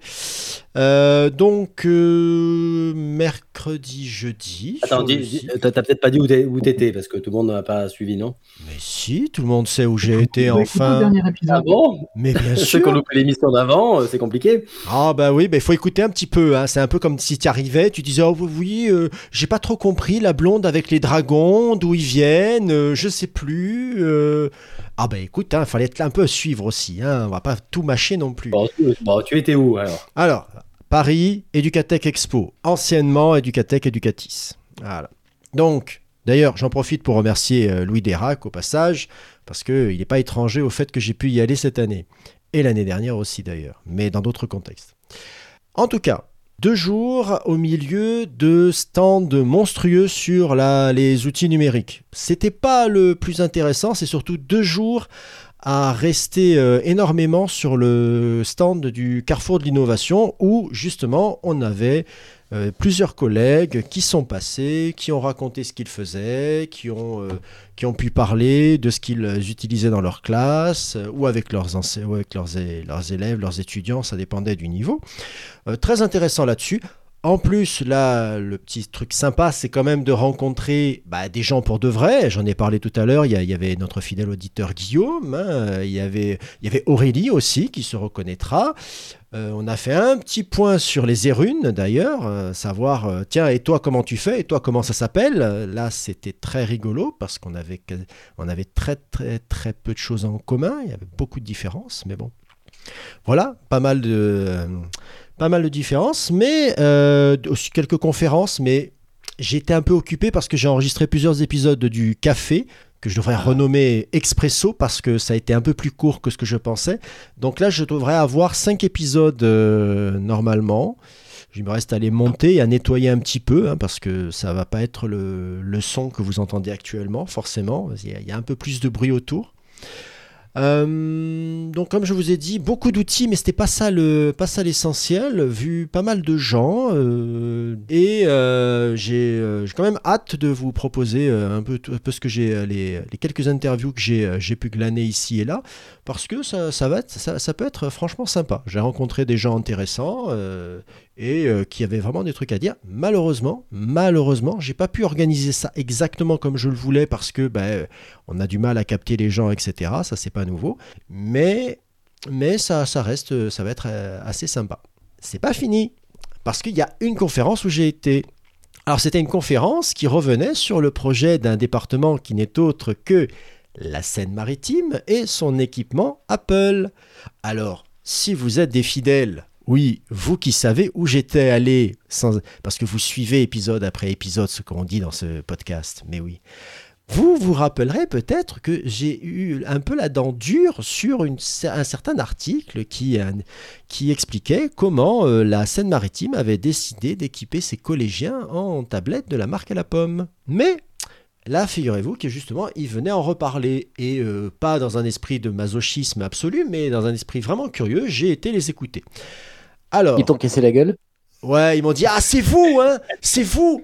Euh, donc, euh, mercredi, jeudi. Attends, dis- t'as peut-être pas dit où t'étais parce que tout le monde n'a pas suivi, non? Mais si, tout le monde sait où j'ai été écoute le enfin. dernier épisode. Ah bon? Mais bien <laughs> Ceux sûr. qui ont loupé l'émission d'avant, euh, c'est compliqué. Ah bah oui, il faut écouter un petit peu. hein. C'est un peu comme si tu arrivais, tu disais oh oui, euh, j'ai pas trop compris la blonde avec les dragons, d'où ils viennent, euh, je sais plus. Ah bah écoute, il fallait être un peu suivre aussi. Hein. On va pas tout mâcher non plus. Bon, tu, bon, tu étais où alors Alors, Paris, Educatech Expo, anciennement Educatech Educatis. Voilà. Donc, d'ailleurs, j'en profite pour remercier euh, Louis Dérac au passage, parce qu'il n'est pas étranger au fait que j'ai pu y aller cette année. Et l'année dernière aussi d'ailleurs, mais dans d'autres contextes. En tout cas, deux jours au milieu de stands monstrueux sur les outils numériques. C'était pas le plus intéressant, c'est surtout deux jours à rester euh, énormément sur le stand du Carrefour de l'innovation où justement on avait euh, plusieurs collègues qui sont passés, qui ont raconté ce qu'ils faisaient, qui ont, euh, qui ont pu parler de ce qu'ils utilisaient dans leur classe euh, ou avec, leurs, ou avec leurs, leurs élèves, leurs étudiants, ça dépendait du niveau. Très intéressant là-dessus. En plus, là, le petit truc sympa, c'est quand même de rencontrer bah, des gens pour de vrai. J'en ai parlé tout à l'heure. Il y, a- il y avait notre fidèle auditeur Guillaume. hein. Il, y avait, il y avait Aurélie aussi qui se reconnaîtra. Euh, on a fait un petit point sur les érunes d'ailleurs, euh, savoir euh, tiens et toi comment tu fais et toi comment ça s'appelle? Là c'était très rigolo parce qu'on avait on avait très très très peu de choses en commun. Il y avait beaucoup de différences, mais bon. Voilà, pas mal de pas mal de différences, mais aussi quelques conférences, mais été un peu occupé parce que j'ai enregistré plusieurs épisodes du Café que je devrais renommer Expresso parce que ça a été un peu plus court que ce que je pensais. Donc là, je devrais avoir cinq épisodes euh, normalement. Il me reste à les monter et à nettoyer un petit peu hein, parce que ça va pas être le, le son que vous entendez actuellement, forcément. Il y, a, il y a un peu plus de bruit autour. Euh, donc comme je vous ai dit, beaucoup d'outils, mais c'était pas ça le pas ça l'essentiel. Vu pas mal de gens euh, et euh, j'ai euh, j'ai quand même hâte de vous proposer un peu un peu ce que j'ai les, les quelques interviews que j'ai pu glaner ici et là parce que ça, ça va ça, ça peut être franchement sympa. J'ai rencontré des gens intéressants et euh, qui avaient vraiment des trucs à dire. Malheureusement, malheureusement, j'ai pas pu organiser ça exactement comme je le voulais parce que ben, on a du mal à capter les gens, etc. Ça, c'est pas nouveau. Mais, mais ça, ça reste, ça va être euh, assez sympa. C'est pas fini. Parce qu'il y a une conférence où j'ai été. Alors, c'était une conférence qui revenait sur le projet d'un département qui n'est autre que la Seine-Maritime et son équipement Apple. Alors, si vous êtes des fidèles, oui, vous qui savez où j'étais allé, parce que vous suivez épisode après épisode ce qu'on dit dans ce podcast, mais oui. Vous vous rappellerez peut-être que j'ai eu un peu la dent dure sur un certain article qui, euh, expliquait comment euh, la Seine-Maritime avait décidé d'équiper ses collégiens en tablettes de la marque à la pomme. Mais là, figurez-vous que justement, ils venaient en reparler, et euh, pas dans un esprit de masochisme absolu, mais dans un esprit vraiment curieux, j'ai été les écouter. Alors, Ils t'ont cassé la gueule Ouais, ils m'ont dit Ah, c'est vous, hein C'est vous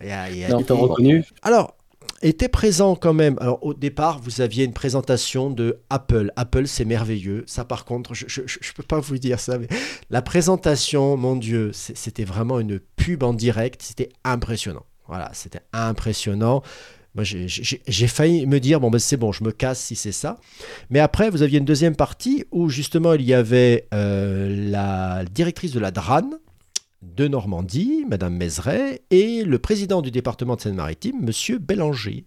a- Ils t'ont reconnu. Alors, était présent quand même. Alors, au départ, vous aviez une présentation de Apple. Apple, c'est merveilleux. Ça, par contre, je ne peux pas vous dire ça, mais la présentation, mon Dieu, c'était vraiment une pub en direct. C'était impressionnant. Voilà, c'était impressionnant. J'ai failli me dire, bon, ben, c'est bon, je me casse si c'est ça. Mais après, vous aviez une deuxième partie où justement il y avait euh, la directrice de la DRAN de Normandie, Madame Mézeret, et le président du département de Seine-Maritime, Monsieur Bélanger.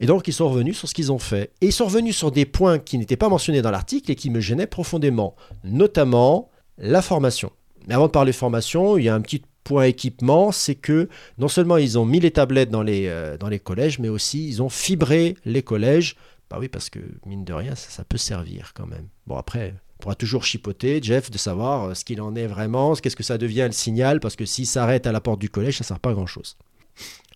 Et donc, ils sont revenus sur ce qu'ils ont fait. Et ils sont revenus sur des points qui n'étaient pas mentionnés dans l'article et qui me gênaient profondément, notamment la formation. Mais avant de parler formation, il y a un petit point équipement, c'est que non seulement ils ont mis les tablettes dans les, euh, dans les collèges, mais aussi ils ont fibré les collèges. Bah oui, parce que mine de rien, ça, ça peut servir quand même. Bon, après, on pourra toujours chipoter, Jeff, de savoir euh, ce qu'il en est vraiment, qu'est-ce que ça devient le signal, parce que s'il s'arrête à la porte du collège, ça ne sert pas à grand-chose.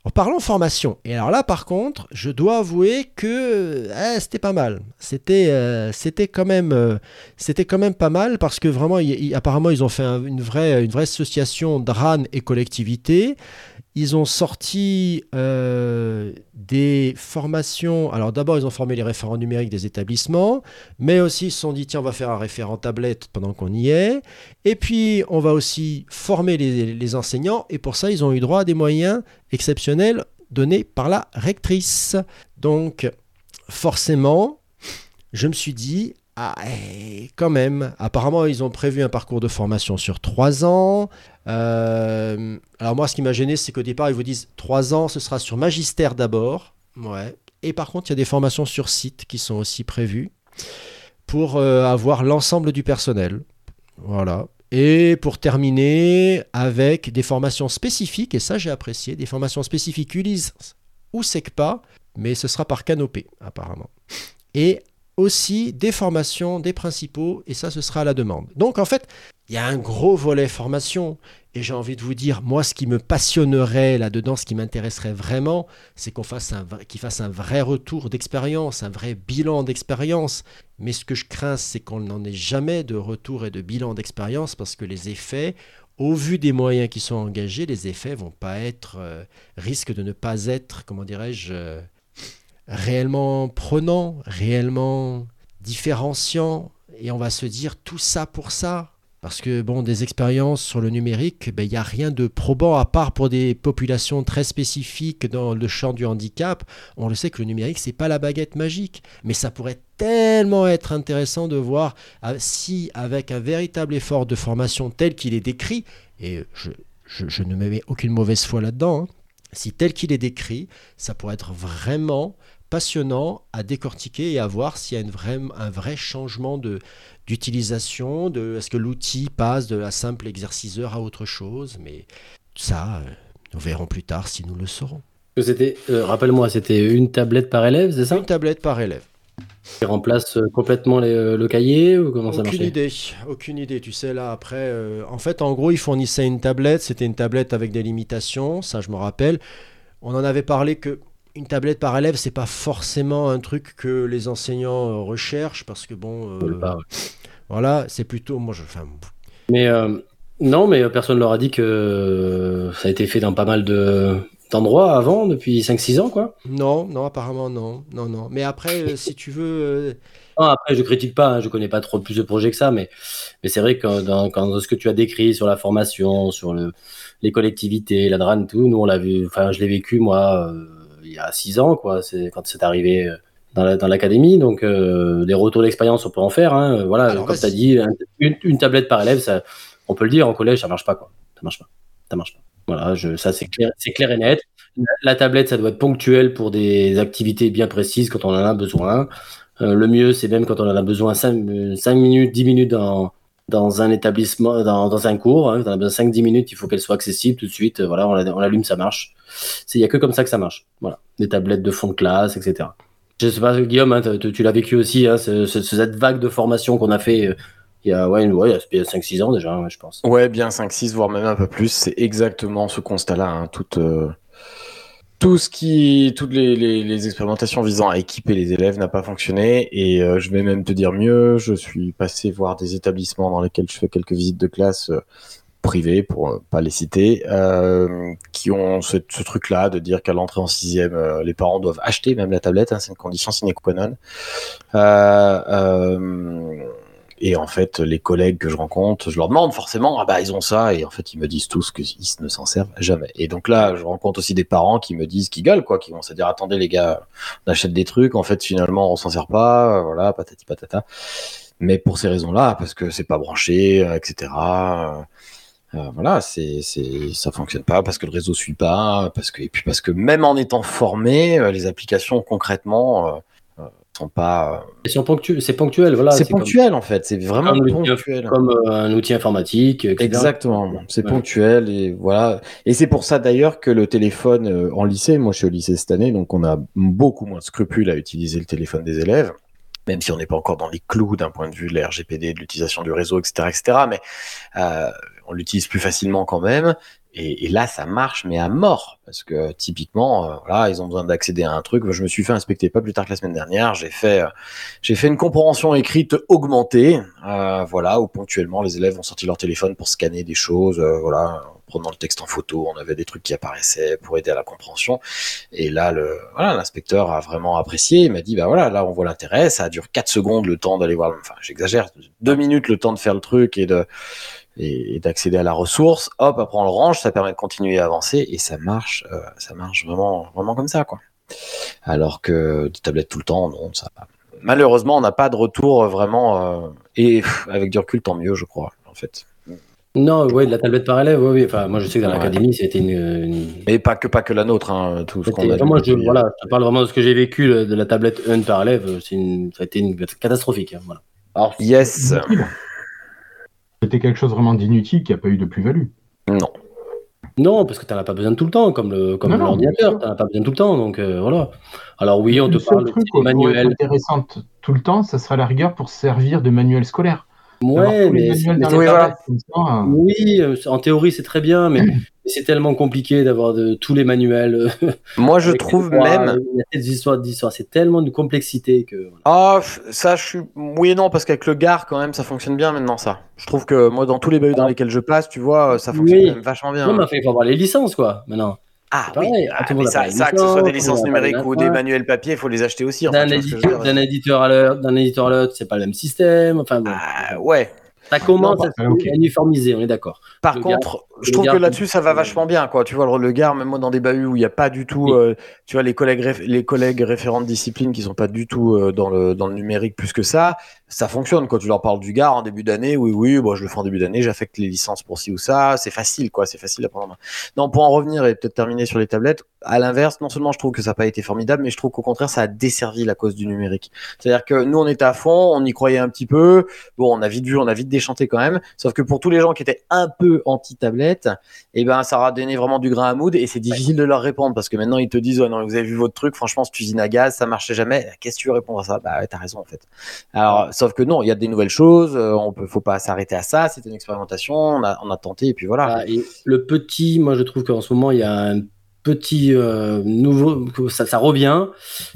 En parlant formation, et alors là par contre, je dois avouer que eh, c'était pas mal. C'était euh, c'était quand même euh, c'était quand même pas mal parce que vraiment, apparemment, ils ont fait un- une vraie une vraie association DRAN et collectivité. Ils ont sorti euh, des formations. Alors d'abord, ils ont formé les référents numériques des établissements, mais aussi ils se sont dit tiens, on va faire un référent tablette pendant qu'on y est. Et puis, on va aussi former les, les enseignants. Et pour ça, ils ont eu droit à des moyens exceptionnels donnés par la rectrice. Donc, forcément, je me suis dit, ah, eh, quand même, apparemment, ils ont prévu un parcours de formation sur trois ans. Euh, alors moi, ce qui m'a gêné, c'est qu'au départ, ils vous disent trois ans, ce sera sur magistère d'abord. Ouais. Et par contre, il y a des formations sur site qui sont aussi prévues pour euh, avoir l'ensemble du personnel. Voilà. Et pour terminer, avec des formations spécifiques, et ça j'ai apprécié, des formations spécifiques Ulysse ou SECPA, mais ce sera par canopée, apparemment. Et aussi des formations des principaux, et ça ce sera à la demande. Donc en fait, il y a un gros volet formation, et j'ai envie de vous dire, moi ce qui me passionnerait là-dedans, ce qui m'intéresserait vraiment, c'est qu'on fasse un, vrai- retour d'expérience, un vrai bilan d'expérience. Mais ce que je crains, c'est qu'on n'en ait jamais de retour et de bilan d'expérience, parce que les effets, au vu des moyens qui sont engagés, les effets vont pas être, euh, risquent de ne pas être, comment dirais-je, euh, réellement prenants, réellement différenciants, et on va se dire tout ça pour ça. Parce que bon, des expériences sur le numérique, ben, il n'y a rien de probant à part pour des populations très spécifiques dans le champ du handicap. On le sait que le numérique, c'est pas la baguette magique, mais ça pourrait tellement être intéressant de voir ah, si, avec un véritable effort de formation tel qu'il est décrit, et je, ne me mets aucune mauvaise foi là-dedans, hein, si tel qu'il est décrit, ça pourrait être vraiment passionnant à décortiquer et à voir s'il y a une vraie- un vrai changement de, d'utilisation, de, est-ce que l'outil passe de la simple exerciceur à autre chose, mais ça, euh, nous verrons plus tard si nous le saurons. C'était, euh, rappelle-moi, c'était une tablette par élève, c'est ça? Une tablette par élève. Qui remplace euh, complètement les- le cahier ou comment ça Aucune idée, aucune idée. Tu sais, là, après, euh, en fait, en gros, ils fournissaient une tablette. C'était une tablette avec des limitations, ça, je me rappelle. On en avait parlé que une tablette par élève, c'est pas forcément un truc que les enseignants euh, recherchent parce que bon, euh, Veulent pas, ouais. voilà, c'est plutôt, moi, je, Mais euh, non, mais personne ne leur a dit que ça a été fait dans pas mal de d'endroits avant, depuis 5-6 ans, quoi. non, non, apparemment non, non, non. Mais après, si tu veux, Non, après, je critique pas, hein, je connais pas trop plus de projets que ça, mais, mais c'est vrai que dans, ce que tu as décrit sur la formation, sur le, les collectivités, la DRAN, tout, nous on l'a vu, enfin je l'ai vécu moi euh, il y a six ans, quoi, c'est quand c'est arrivé euh, dans la- dans l'académie, donc euh, des retours d'expérience on peut en faire, hein, voilà, Alors, comme tu as dit, un- une, une tablette par élève, ça, on peut le dire, en collège ça marche pas, quoi, ça marche pas, ça marche pas. Voilà, je, ça c'est clair, et net. La, la tablette, ça doit être ponctuel pour des activités bien précises quand on en a besoin. Euh, le mieux, c'est même quand on en a besoin 5, minutes, 10 minutes dans, dans un établissement, dans, dans un cours. Hein, besoin 5-10 minutes, il faut qu'elle soit accessible tout de suite. Voilà, on la- on l'allume, ça marche. Il n'y a que comme ça que ça marche. Voilà, des tablettes de fond de classe, etc. Je sais pas, Guillaume, hein, tu, l'as vécu aussi, hein, ce- ce- cette vague de formation qu'on a fait euh, il y a, ouais, ouais, a 5-6 ans déjà, ouais, je pense. Ouais, bien 5-6, voire même un peu plus. C'est exactement ce constat-là. hein. Tout, euh, tout ce qui, toutes les, les- les expérimentations visant à équiper les élèves n'a pas fonctionné. Et euh, je vais même te dire mieux. Je suis passé voir des établissements dans lesquels je fais quelques visites de classe euh, privés, pour euh, pas les citer, euh, qui ont ce, ce truc-là de dire qu'à l'entrée en sixième, euh, les parents doivent acheter même la tablette, hein, c'est une condition sine qua non. Et en fait, les collègues que je rencontre, je leur demande forcément, ah bah ils ont ça, et en fait ils me disent tous qu'ils ne s'en servent jamais. Et donc là, je rencontre aussi des parents qui me disent, qui gueulent quoi, qui vont se dire, attendez les gars, on achète des trucs, en fait finalement on s'en sert pas, voilà, patati patata. Mais pour ces raisons-là, parce que c'est pas branché, euh, etc. euh, euh, voilà, c'est, c'est, ça fonctionne pas parce que le réseau suit pas, parce que, et puis parce que même en étant formé, euh, les applications concrètement sont pas. euh, C'est ponctuel, c'est ponctuel, voilà. c'est comme- ponctuel en fait, c'est vraiment comme ponctuel. Comme euh, un outil informatique. etc. Exactement, c'est Ouais. ponctuel et voilà. Et c'est pour ça d'ailleurs que le téléphone euh, en lycée, moi je suis au lycée cette année, donc on a beaucoup moins de scrupules à utiliser le téléphone des élèves, même si on n'est pas encore dans les clous d'un point de vue de la RGPD, de l'utilisation du réseau, etc., etc. Mais euh, on l'utilise plus facilement quand même. Et, et là, ça marche, mais à mort, parce que typiquement, euh, voilà, ils ont besoin d'accéder à un truc. Je me suis fait inspecter pas plus tard que la semaine dernière. J'ai fait, euh, j'ai fait une compréhension écrite augmentée, euh, voilà, où ponctuellement les élèves ont sorti leur téléphone pour scanner des choses, euh, voilà, en prenant le texte en photo, on avait des trucs qui apparaissaient pour aider à la compréhension. Et là, le, voilà, l'inspecteur a vraiment apprécié. Il m'a dit, bah voilà, là on voit l'intérêt. Ça dure 4 secondes le temps d'aller voir. Enfin, j'exagère, deux minutes le temps de faire le truc et de et, et d'accéder à la ressource. Hop, après on le range, ça permet de continuer à avancer et ça marche, euh, ça marche vraiment, vraiment comme ça, quoi. Alors que des tablettes tout le temps, non, ça. Malheureusement, on n'a pas de retour euh, vraiment euh, et pff, avec du recul, tant mieux, je crois, en fait. Non, ouais, de la tablette par élève, oui, oui. Enfin, moi, je sais que dans Ouais. l'académie, c'était une, une- Mais pas que pas que la nôtre, hein, tout ce qu'on a. moi, je, voilà, je parle vraiment de ce que j'ai vécu de la tablette un par élève. Une, ça a été une catastrophique. hein, voilà. Alors, yes. C'était quelque chose vraiment d'inutile qui n'a pas eu de plus-value. non. Non, parce que tu n'en as pas besoin tout le temps, comme le comme l'ordinateur, tu n'en as pas besoin tout le temps. Donc euh, voilà. Alors oui, on te le parle de truc petits qui pourrait être manuels. intéressant tout le temps, ça sera la rigueur pour servir de manuel scolaire. Ouais, mais, Oui, voilà. ça, euh, Oui, en théorie, c'est très bien, mais <clears throat> c'est tellement compliqué d'avoir de, tous les manuels. euh, <laughs> Moi, je trouve même. Il y a des histoires d'histoires. C'est tellement de complexité que. voilà. Ah, ça, je suis. Oui et non, parce qu'avec le GAR, quand même, ça fonctionne bien maintenant, ça. Je trouve que moi, dans tous les BU dans lesquels je passe, tu vois, ça fonctionne Oui. quand même vachement bien. Non, mais enfin, il faut avoir les licences, quoi, maintenant. Ah pareil, oui, à ah, mais ça, que ce soit des licences, numériques ou des manuels papier, il faut les acheter aussi. D'un éditeur, dire. d'un éditeur à l'autre, d'un éditeur à l'autre, c'est pas le même système. Enfin, bon, Ah, ouais. ça commence non, à bah, ok. se uniformiser, on est d'accord. Par Le contre, je trouve que là-dessus, ça va vachement bien, quoi. Tu vois, le, le GAR, même moi, dans des bahuts où il n'y a pas du tout, euh, tu vois, les collègues, réf- les collègues référents de discipline qui sont pas du tout euh, dans, le, dans le numérique plus que ça, ça fonctionne. Quand tu leur parles du GAR en début d'année, oui, oui, bon, je le fais en début d'année, j'affecte les licences pour ci ou ça, c'est facile, quoi, c'est facile à prendre en main. Non, pour en revenir et peut-être terminer sur les tablettes, à l'inverse, non seulement je trouve que ça n'a pas été formidable, mais je trouve qu'au contraire, ça a desservi la cause du numérique. C'est-à-dire que nous, on était à fond, on y croyait un petit peu, bon, on a vite vu, on a vite déchanté quand même, sauf que pour tous les gens qui étaient un peu anti-tablette, eh ben, ça aura donné vraiment du grain à moudre et c'est difficile de leur répondre parce que maintenant ils te disent, non, vous avez vu votre truc, franchement, cette usine à gaz, ça marchait jamais. Qu'est-ce que tu veux répondre à ça? Bah, ouais, t'as raison, en fait. Alors, sauf que non, il y a des nouvelles choses, euh, on peut, faut pas s'arrêter à ça, c'était une expérimentation, on a, on a tenté et puis voilà. Ah, et le petit, moi je trouve qu'en ce moment il y a un petit euh, nouveau, ça, ça revient,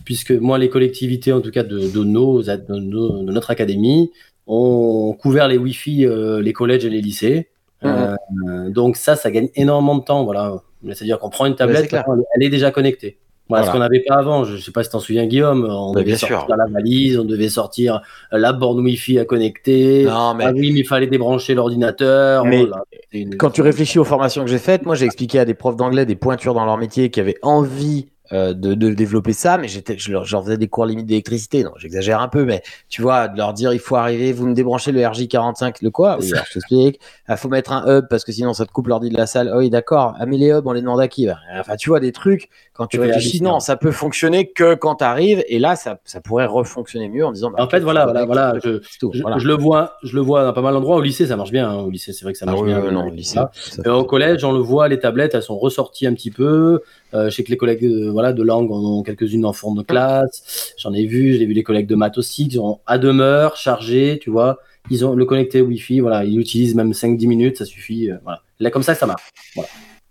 puisque moi les collectivités en tout cas de, de, nos, de, nos- de notre académie ont couvert les Wi-Fi, euh, les collèges et les lycées. Euh, donc ça, ça gagne énormément de temps. Voilà. C'est-à-dire qu'on prend une tablette, elle, elle est déjà connectée. Voilà, Voilà. ce qu'on n'avait pas avant. Je ne sais pas si tu t'en souviens, Guillaume. On Bah, devait bien sortir sûr. la valise, on devait sortir la borne Wi-Fi à connecter. Non, mais Ah oui, mais il fallait débrancher l'ordinateur. Mais Voilà. C'était une- quand tu réfléchis aux formations que j'ai faites, moi j'ai expliqué à des profs d'anglais des pointures dans leur métier qui avaient envie euh, de, de développer ça, mais j'étais, je leur, je leur faisais des cours limite d'électricité. Non, j'exagère un peu, mais tu vois, de leur dire il faut arriver, vous me débranchez le RJ45, le quoi? Oui, alors je t'explique. Il faut mettre un hub parce que sinon ça te coupe l'ordi de la salle. Ah oui, d'accord. Ah, mais les hubs, on les demande à qui? Bah, Enfin, tu vois, des trucs, quand tu réfléchis, non, ça peut fonctionner que quand tu arrives, et là, ça, ça pourrait refonctionner mieux en disant. bah, En fait, voilà, voilà, voilà. Je, c'est tout, je, voilà. je le vois, je le vois dans pas mal d'endroits. Au lycée, ça marche bien. hein. Au lycée, c'est vrai que ça Ah marche oui, bien. euh, non, le lycée, ça Et au fait- collège, on le voit, les tablettes, elles sont ressorties un petit peu. Euh, je sais que les collègues euh, voilà, de langue en ont quelques-unes en fond de classe. J'en ai vu, j'ai vu les collègues de maths aussi, qui ont à demeure, chargé, tu vois. Ils ont le connecté Wi-Fi, voilà, ils l'utilisent même 5-10 minutes, ça suffit. euh, voilà. Là, comme ça, ça marche.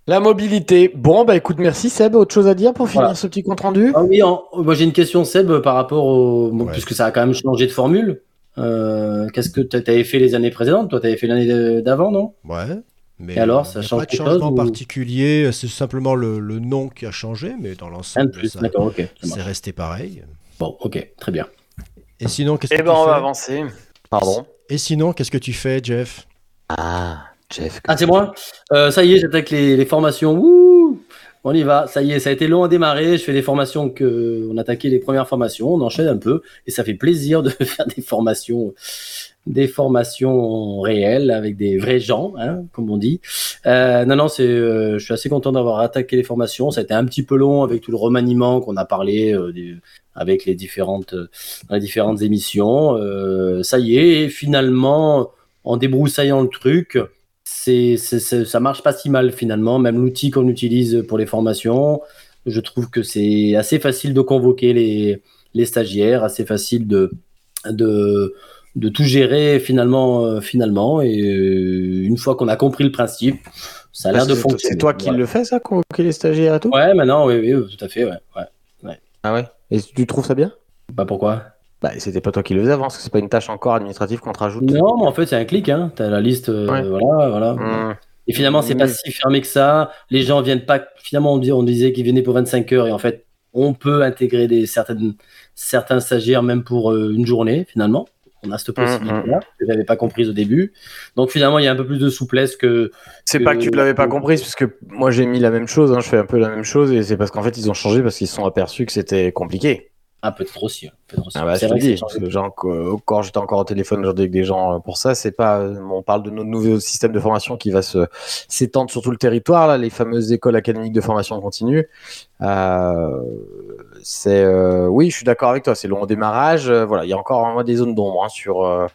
La mobilité. Bon, bah écoute, merci Seb. Autre chose à dire pour finir Voilà. ce petit compte rendu Ah oui, en- moi j'ai une question, Seb, par rapport au. bon, Ouais. Puisque ça a quand même changé de formule. Euh, Qu'est-ce que tu avais fait les années précédentes? Toi, tu avais fait l'année d'avant, non? Ouais. Mais Et alors, ça il y a change pas de changement chose ou- particulier, c'est simplement le, le nom qui a changé, mais dans Un de l'ensemble, plus, ça- d'accord, ok. ça c'est resté pareil. Bon, ok, très bien. Et sinon, qu'est-ce Eh que ben, tu on va fais avancer. Pardon. Et sinon, qu'est-ce que tu fais, Jeff? Ah, Jeff. Ah, c'est moi Euh, Ça y est, j'attaque les, les formations. Wouh on y va, ça y est, ça a été long à démarrer. Je fais des formations que on attaquait les premières formations, on enchaîne un peu et ça fait plaisir de <laughs> faire des formations, des formations réelles avec des vrais gens, hein, comme on dit. Euh, non, non, c'est, euh, je suis assez content d'avoir attaqué les formations. Ça a été un petit peu long avec tout le remaniement qu'on a parlé euh, avec les différentes, euh, les différentes émissions. Euh, ça y est, et finalement, en débroussaillant le truc, c'est, ça marche pas si mal finalement. Même l'outil qu'on utilise pour les formations, je trouve que c'est assez facile de convoquer les, les stagiaires, assez facile de, de, de tout gérer finalement, euh, finalement. Et euh, une fois qu'on a compris le principe, ça a l'air de fonctionner. C'est toi qui le fais, ça, convoquer les stagiaires et tout? Ouais, maintenant, oui, oui, tout à fait, ouais. ouais. Ah ouais? Et tu trouves ça bien? Bah pourquoi? Bah, c'était pas toi qui le faisais avant, parce que c'est pas une tâche encore administrative qu'on te rajoute. Non, mais en fait, c'est un clic, hein. T'as la liste, euh, Ouais. voilà, voilà. Mmh. Et finalement, c'est pas si fermé que ça. Les gens viennent pas. Finalement, on, dis- on disait qu'ils venaient pour 25 heures et en fait, on peut intégrer des certaines, certains stagiaires même pour euh, une journée. Finalement, on a cette possibilité-là que j'avais pas comprise au début. Donc finalement, il y a un peu plus de souplesse que. C'est pas que tu l'avais pas comprise, parce que moi j'ai mis la même chose, hein, je fais un peu la même chose, et c'est parce qu'en fait ils ont changé parce qu'ils se sont aperçus que c'était compliqué. Ah, peut-être aussi. hein, peut-être aussi. Ah bah, je c'est vrai dis, que genre, quand j'étais encore au téléphone aujourd'hui avec des gens euh, pour ça, c'est pas, euh, on parle de notre nouveau système de formation qui va se s'étendre sur tout le territoire, là, les fameuses écoles académiques de formation continue. Euh, c'est, euh, oui, je suis d'accord avec toi, c'est long au démarrage. euh, voilà, il y a encore moi, des zones d'ombre hein, sur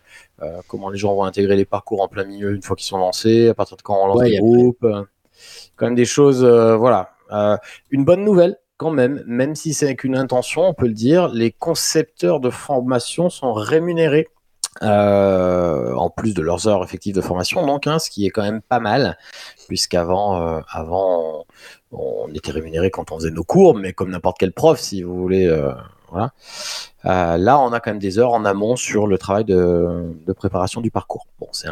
comment les gens vont intégrer les parcours en plein milieu une fois qu'ils sont lancés, à partir de quand on lance Ouais, a- groupes. quand même des choses, euh, voilà. Euh, une bonne nouvelle, quand même, même si c'est avec une intention, on peut le dire, les concepteurs de formation sont rémunérés. euh, en plus de leurs heures effectives de formation, donc, hein, ce qui est quand même pas mal, puisqu'avant, euh, avant, on, était rémunéré quand on faisait nos cours, mais comme n'importe quel prof, si vous voulez, euh, là, on a quand même des heures en amont sur le travail de, préparation du parcours. Bon, c'est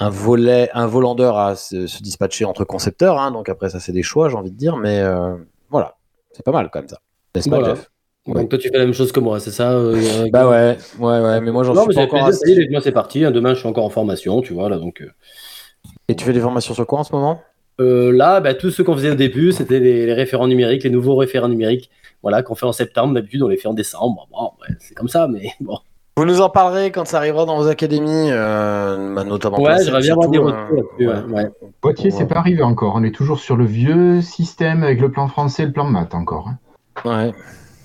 un, volet, un volant d'heures à se, dispatcher entre concepteurs, hein, donc après ça c'est des choix, j'ai envie de dire, mais c'est pas mal comme ça. N'est-ce pas, Voilà. Jeff Donc toi, tu fais la même chose que moi, c'est ça euh, Bah ouais, ouais, ouais, mais moi j'en suis mais pas encore. plaisir. moi, c'est parti. hein. Demain, je suis encore en formation, tu vois, là, donc. euh, Et tu fais des formations sur quoi en ce moment? Euh, là, bah, tout ce qu'on faisait au début, c'était les, les référents numériques, les nouveaux référents numériques, voilà, qu'on fait en septembre. D'habitude, on les fait en décembre. Bon, ouais, c'est comme ça, mais bon. Vous nous en parlerez quand ça arrivera dans vos académies, euh, bah, notamment. pour Ouais, j'aimerais bien avoir des surtout, retours euh, ouais, ouais. Poitiers, Ouais. c'est pas arrivé encore. On est toujours sur le vieux système avec le plan français et le plan maths encore. hein. ouais.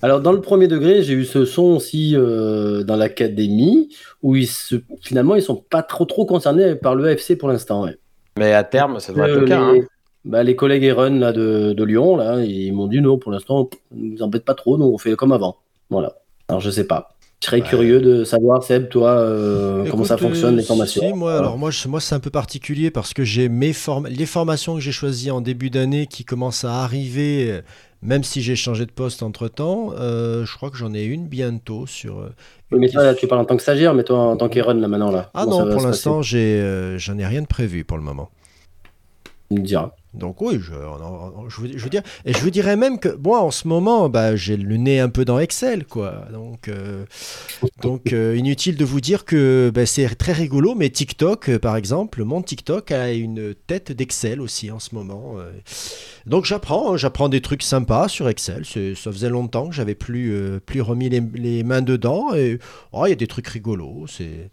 Alors, dans le premier degré, j'ai eu ce son aussi euh, dans l'académie, où ils se, finalement, ils sont pas trop trop concernés par le AFC pour l'instant. Ouais. Mais à terme, ça devrait être Euh, le cas. les, hein. bah, les collègues Eren là, de, de Lyon, là, ils m'ont dit non, pour l'instant, ne nous embête pas trop, nous on fait comme avant. Voilà. Alors, je sais pas. Je serais Ouais. curieux de savoir, Seb, toi, euh, comment ça fonctionne, euh, les formations. si, moi, alors moi, moi c'est un peu particulier parce que j'ai mes form- les formations que j'ai choisies en début d'année qui commencent à arriver, euh, même si j'ai changé de poste entre temps. je crois que j'en ai une bientôt sur. euh, Oui, mais toi, là, tu parles en tant que stagiaire, mais toi, en tant qu'Eren, là, maintenant, là. Ah non, pour l'instant, euh, j'en ai rien de prévu pour le moment. Tu me diras. Donc oui, je, je, veux, je veux dire, et je vous dirais même que moi en ce moment, bah, j'ai le nez un peu dans Excel, quoi. Donc, euh, donc euh, inutile de vous dire que bah, c'est très rigolo, mais TikTok, euh, par exemple, mon TikTok a une tête d'Excel aussi en ce moment. Donc j'apprends, hein, j'apprends des trucs sympas sur Excel. Ça faisait longtemps que j'avais plus, euh, plus remis les, les mains dedans. Et oh, il y a des trucs rigolos. C'est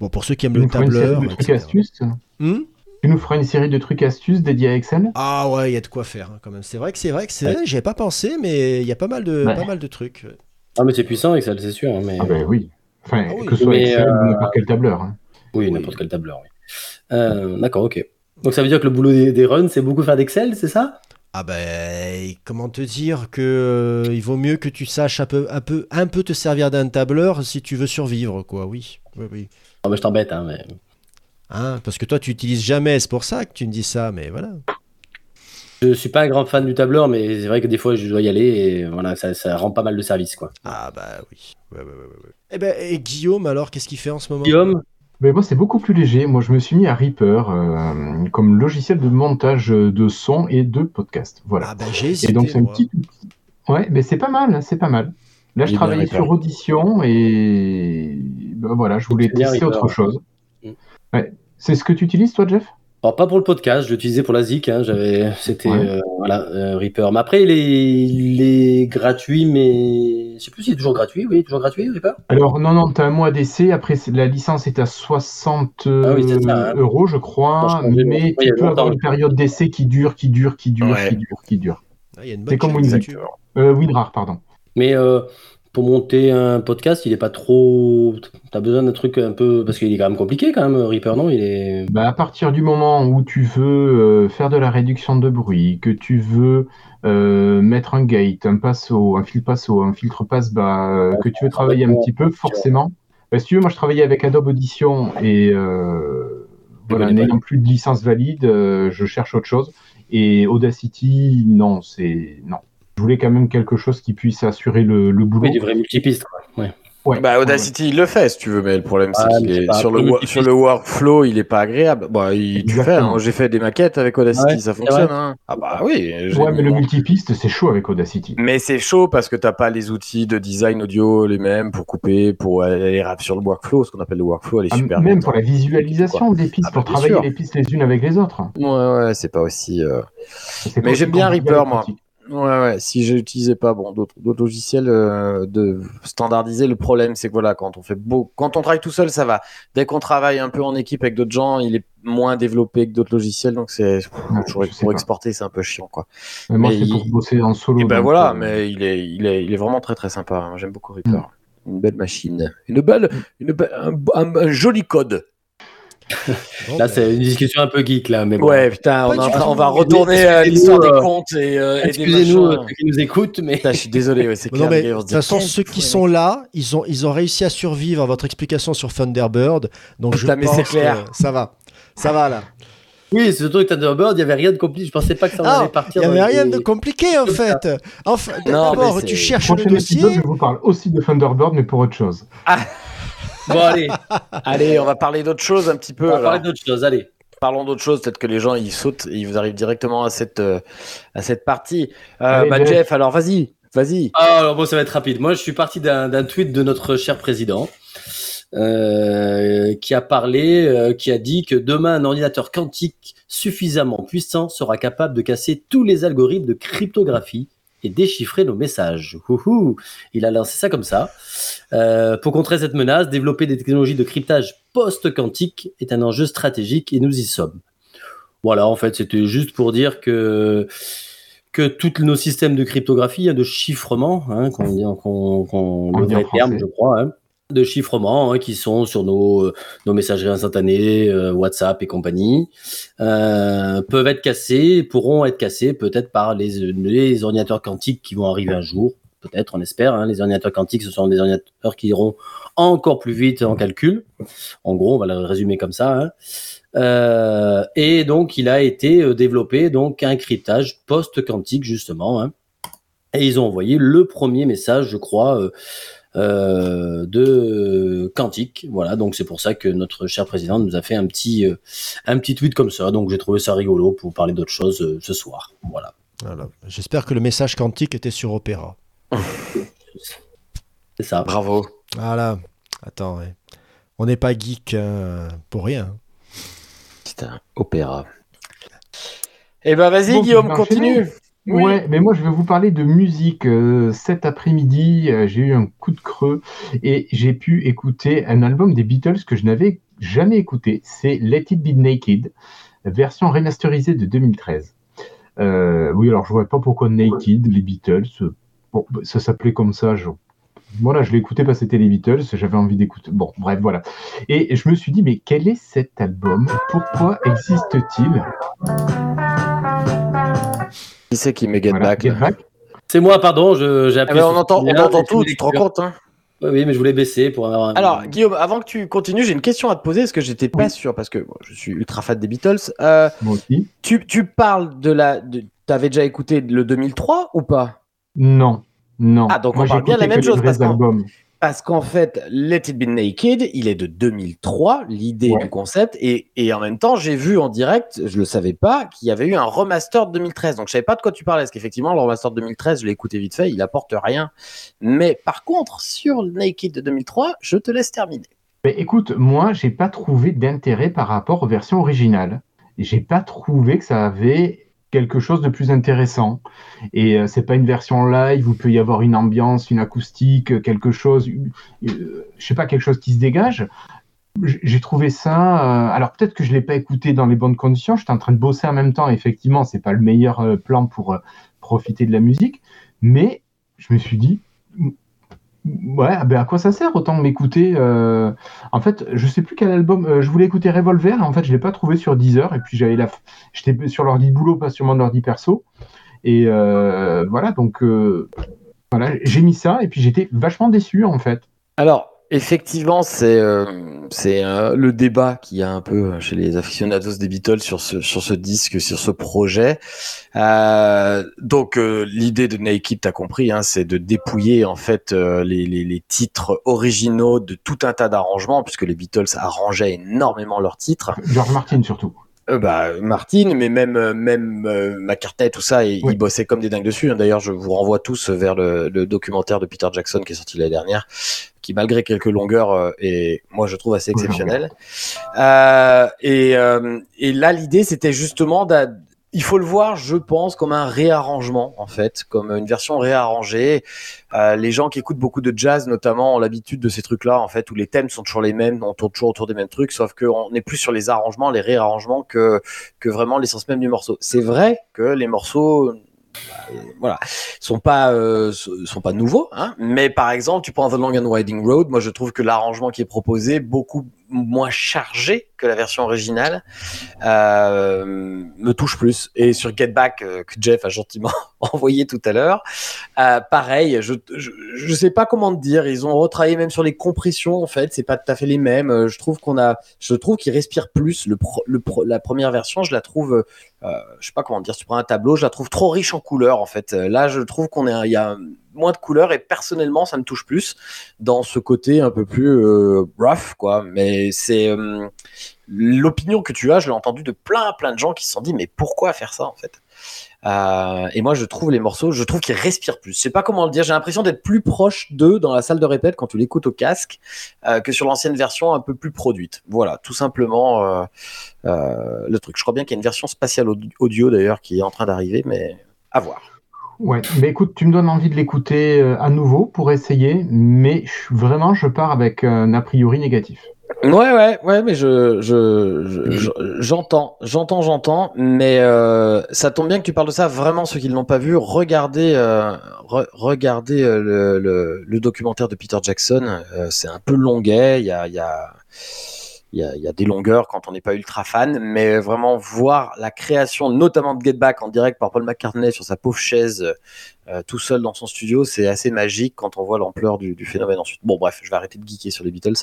bon pour ceux qui aiment le une série tableur. de trucs etc. astuces. Hmm Tu nous feras une série de trucs astuces dédiés à Excel? Ah ouais, il y a de quoi faire hein, quand même. C'est vrai que c'est vrai que c'est vrai, j'y ai pas pensé, mais il y a pas mal de Ouais. pas mal de trucs. Ah, mais c'est puissant, Excel, c'est sûr. hein, Mais... Ah ben oui. Enfin, Ah oui. que ce soit Mais, Excel euh, ou n'importe quel tableur. hein. Oui, n'importe quel tableur, oui. Euh, D'accord, ok. Donc ça veut dire que le boulot des, des runs, c'est beaucoup faire d'Excel, c'est ça? Ah ben comment te dire que euh, il vaut mieux que tu saches un peu un peu un peu te servir d'un tableur si tu veux survivre quoi. Oui. Oui oui. Ah, bah, Je t'embête, hein, mais... Hein, parce que toi tu utilises jamais, c'est pour ça que tu me dis ça, mais voilà. Je suis pas un grand fan du tableur, mais c'est vrai que des fois, je dois y aller et voilà, ça, ça rend pas mal de service, quoi. Ah bah oui. Ouais, ouais, ouais, ouais, ouais. Eh ben et Guillaume alors qu'est-ce qu'il fait en ce moment? Guillaume? Mais moi, c'est beaucoup plus léger. Moi, je me suis mis à Reaper euh, comme logiciel de montage de son et de podcast. Voilà. Ah ben j'ai hésité. et donc, c'est un petit outil. Ouais, mais c'est pas mal, c'est pas mal. Là, je travaillais sur Audition et ben, voilà, je voulais tester autre ouais. chose. Ouais. C'est ce que tu utilises, toi, Jeff? Alors, pas pour le podcast, je l'utilisais pour la ZIC. Hein, j'avais, c'était Ouais. euh, voilà, euh, Reaper. Mais après, il est, il est gratuit, mais je sais plus s'il est toujours gratuit. Oui, toujours gratuit, Reaper? Alors, non, non, tu as un mois d'essai. Après, c'est- la licence est à 60 Ah oui, ça, hein. euros, je crois. Mais tu peux avoir une période d'essai qui dure, qui dure, qui dure, Ouais. qui dure, qui dure. Ah, il y a une C'est comme. Euh, WinRAR, pardon. Mais euh, pour monter un podcast, il est pas trop. T'as besoin d'un truc un peu parce qu'il est quand même compliqué quand même. Reaper, non? Il est. Bah, à partir du moment où tu veux euh, faire de la réduction de bruit, que tu veux euh, mettre un gate, un passo, un fil passo, un filtre passe-bas, euh, que tu veux travailler un petit peu, forcément. Bah, si tu veux, moi je travaillais avec Adobe Audition et euh, voilà, n'ayant plus de licence valide, euh, je cherche autre chose. Et Audacity, non, c'est non. Je voulais quand même quelque chose qui puisse assurer le, le boulot. Oui, des vrais multipistes. quoi. Ouais. Ouais. Bah, Audacity, il le fait, si tu veux, mais le problème, c'est Ah, qu'il est sur le, sur le workflow, il est pas agréable. Bah, il, tu fais, hein. j'ai fait des maquettes avec Audacity, Ouais, ça fonctionne. hein. Ah bah oui. Ouais, mais le multipiste, c'est chaud avec Audacity. Mais c'est chaud parce que t'as pas les outils de design audio les mêmes pour couper, pour aller rap sur le workflow, ce qu'on appelle le workflow, elle est Ah, super. même bien. pour la visualisation des pistes, Ah, pour travailler sûr. les pistes les unes avec les autres. Ouais, ouais, c'est pas aussi. euh, Mais j'aime bien Reaper, moi. Ouais, ouais. Si je n'utilisais pas bon, d'autres logiciels euh, de standardiser, le problème c'est que voilà, quand on fait beau, quand on travaille tout seul, ça va. Dès qu'on travaille un peu en équipe avec d'autres gens, il est moins développé que d'autres logiciels, donc c'est pour, exporter, c'est un peu chiant, quoi. Mais moi, Mais c'est il- pour bosser en solo. Et ben donc, voilà, euh, mais il est, il est, il est vraiment très très sympa. hein. J'aime beaucoup Reaper. Une belle machine, une belle, une belle- un, un- un joli code. Bon, <laughs> Là, ben, c'est une discussion un en geek là, mais bon. Ouais, putain, on, va retourner à excusez-nous, l'histoire des euh, comptes et, euh, Excusez-nous euh, ceux qui nous écoutent, mais Putain, je suis désolé, ouais, c'est Non, clair. de toute façon, ceux qui sont là, ils ont, ils ont réussi à survivre à votre explication sur Thunderbird. Donc je pense c'est clair. que ça va. Ça va là. oui, c'est surtout que Thunderbird, il n'y avait rien de compliqué. Je pensais pas que ça Ah, allait Il partir. n'y dans avait rien des- de compliqué en fait. Enfin, Non, d'abord, tu cherches le Prochain épisode, dossier. je vous parle aussi de Thunderbird, mais pour autre chose. Bon, allez, <laughs> Allez, on va parler d'autre chose un petit on peu. va alors. parler d'autre chose. Allez. Parlons d'autre chose. Peut-être que les gens ils sautent, et ils vous arrivent directement à cette euh, à cette partie. Euh, bah, Jeff. Jeff, alors vas-y, vas-y. Ah, alors bon, ça va être rapide. Moi, je suis parti d'un d'un tweet de notre cher président euh, qui a parlé, euh, qui a dit que demain, un ordinateur quantique suffisamment puissant sera capable de casser tous les algorithmes de cryptographie et déchiffrer nos messages. Ouhou. Il a lancé ça comme ça. Euh, pour contrer cette menace, développer des technologies de cryptage post-quantique est un enjeu stratégique et nous y sommes. Voilà, en fait, c'était juste pour dire que que tous nos systèmes de cryptographie, hein, de chiffrement, hein, qu'on dit, qu'on, qu'on, On le vrai terme, je crois, hein, de chiffrement, hein, qui sont sur nos, euh, nos messageries instantanées, euh, WhatsApp et compagnie, euh, peuvent être cassés, pourront être cassés peut-être par les, les ordinateurs quantiques qui vont arriver un jour, peut-être, on espère. Hein, les ordinateurs quantiques, ce sont des ordinateurs qui iront encore plus vite en calcul. En gros, on va le résumer comme ça. Hein. Et donc, il a été développé donc un cryptage post-quantique justement. Et ils ont envoyé le premier message, je crois, euh, de quantique. Voilà, donc c'est pour ça que notre cher président nous a fait un petit, euh, un petit tweet comme ça. Donc j'ai trouvé ça rigolo pour parler d'autre chose euh, ce soir. Voilà. Voilà. J'espère que le message quantique était sur Opéra. <laughs> C'est ça. Bravo. Voilà. Attends, ouais. on n'est pas geek hein, pour rien. Putain, opéra. Eh ben vas-y Bon, Guillaume, continue. Oui. Ouais, mais moi je vais vous parler de musique. Euh, cet après-midi, euh, j'ai eu un coup de creux et j'ai pu écouter un album des Beatles que je n'avais jamais écouté. C'est Let It Be Naked, version remasterisée de 2013. Euh, oui, alors je vois pas pourquoi Naked, les Beatles. Bon, bah, ça s'appelait comme ça. Je... Voilà, je l'ai écouté parce que c'était les Beatles. J'avais envie d'écouter. Bon, bref, voilà. Et je me suis dit, mais quel est cet album? Pourquoi existe-t-il? Qui c'est qui met Get Voilà, Back Get là Back. C'est moi, pardon. Je, j'ai Eh appuyé ben, on sur entend, ce on entend tout, je tu te rends compte hein Oui, mais je voulais baisser pour avoir. un- Alors Guillaume, avant que tu continues, j'ai une question à te poser parce que j'étais pas sûr parce que bon, je suis ultra fan des Beatles. Euh, Moi aussi. tu, tu parles de la, de, t'avais déjà écouté le 2003 ou pas? Non, non. Ah, donc Moi, on parle bien de la même que les chose, parce albums. Parce qu'en fait, Let It Be Naked, il est de 2003, l'idée Ouais. du concept, et, et en même temps, j'ai vu en direct, je le savais pas, qu'il y avait eu un remaster de 2013. Donc, je savais pas de quoi tu parlais, parce qu'effectivement, le remaster de 2013, je l'ai écouté vite fait, il apporte rien. Mais par contre, sur Naked de 2003, je te laisse terminer. Mais écoute, moi, j'ai pas trouvé d'intérêt par rapport aux versions originales. J'ai pas trouvé que ça avait quelque chose de plus intéressant. Et euh, c'est pas une version live où peut y avoir une ambiance, une acoustique, euh, quelque chose, euh, je sais pas, quelque chose qui se dégage. J'ai trouvé ça. euh, alors peut-être que je l'ai pas écouté dans les bonnes conditions. J'étais en train de bosser en même temps. Effectivement, c'est pas le meilleur euh, plan pour profiter de la musique, mais je me suis dit, Ouais, ben à quoi ça sert autant m'écouter euh, En fait, je sais plus quel album. euh, je voulais écouter Revolver. En fait, je l'ai pas trouvé sur Deezer. Et puis j'avais la, j'étais sur l'ordi boulot, pas sur mon ordi perso. Et euh, voilà, donc euh, voilà, j'ai mis ça. Et puis j'étais vachement déçu en fait. Alors, effectivement, c'est euh, euh, le débat qu'il y a un peu chez les aficionados des Beatles sur ce sur ce disque, sur ce projet. Euh, donc, euh, l'idée de Naked, t'as compris, hein, c'est de dépouiller en fait euh, les, les titres originaux de tout un tas d'arrangements, puisque les Beatles arrangeaient énormément leurs titres. George Martin surtout. Euh, bah, Martin, mais même euh, même euh, McCartney, tout ça, ils, Oui. ils bossaient comme des dingues dessus. hein. D'ailleurs, je vous renvoie tous vers le, le documentaire de Peter Jackson qui est sorti l'année dernière, qui malgré quelques longueurs euh, est, moi, je trouve assez exceptionnel. Euh, et, euh, et là, l'idée, c'était justement d'a- il faut le voir, je pense, comme un réarrangement, en fait, comme une version réarrangée. Euh, les gens qui écoutent beaucoup de jazz, notamment, ont l'habitude de ces trucs-là, en fait, où les thèmes sont toujours les mêmes, on tourne toujours autour des mêmes trucs, sauf qu'on est plus sur les arrangements, les réarrangements que, que vraiment l'essence même du morceau. C'est vrai que les morceaux, bah, voilà, sont pas, euh, sont pas nouveaux, hein, mais par exemple, tu prends The Long and Winding Road, moi je trouve que l'arrangement qui est proposé, beaucoup moins chargé que la version originale, euh, me touche plus. Et sur Get Back, euh, que Jeff a gentiment <laughs> envoyé tout à l'heure, euh, pareil, je, je, sais pas comment te dire, ils ont retravaillé même sur les compressions, en fait, c'est pas tout à fait les mêmes. Je trouve qu'on a, je trouve qu'ils respirent plus. Le, le la première version, je la trouve, je sais pas comment dire, si tu prends un tableau, je la trouve trop riche en couleurs, en fait. Là, je trouve qu'on est, il y a moins de couleurs et personnellement, ça me touche plus dans ce côté un peu plus euh, rough, quoi. Mais c'est euh, l'opinion que tu as, je l'ai entendu de plein, plein de gens qui se sont dit, mais pourquoi faire ça, en fait? Euh, Et moi, je trouve les morceaux, je trouve qu'ils respirent plus. Je sais pas comment le dire. J'ai l'impression d'être plus proche d'eux dans la salle de répète quand tu l'écoutes au casque que sur l'ancienne version un peu plus produite. Voilà, tout simplement le truc. Je crois bien qu'il y a une version spatiale audi- audio d'ailleurs qui est en train d'arriver, mais à voir. Ouais, mais écoute, tu me donnes envie de l'écouter euh, à nouveau pour essayer, mais vraiment, je pars avec un a priori négatif. Ouais, ouais, ouais, mais je, je, je- je- j'entends, j'entends, j'entends, mais euh, ça tombe bien que tu parles de ça. Vraiment, ceux qui ne l'ont pas vu, regardez, euh, re- regardez le, documentaire de Peter Jackson. C'est un peu longuet, il y a, il y a, il y a des longueurs quand on n'est pas ultra fan, mais vraiment voir la création, notamment de Get Back en direct par Paul McCartney sur sa pauvre chaise, euh, tout seul dans son studio, c'est assez magique quand on voit l'ampleur du, du phénomène ensuite. Bon, bref, je vais arrêter de geeker sur les Beatles.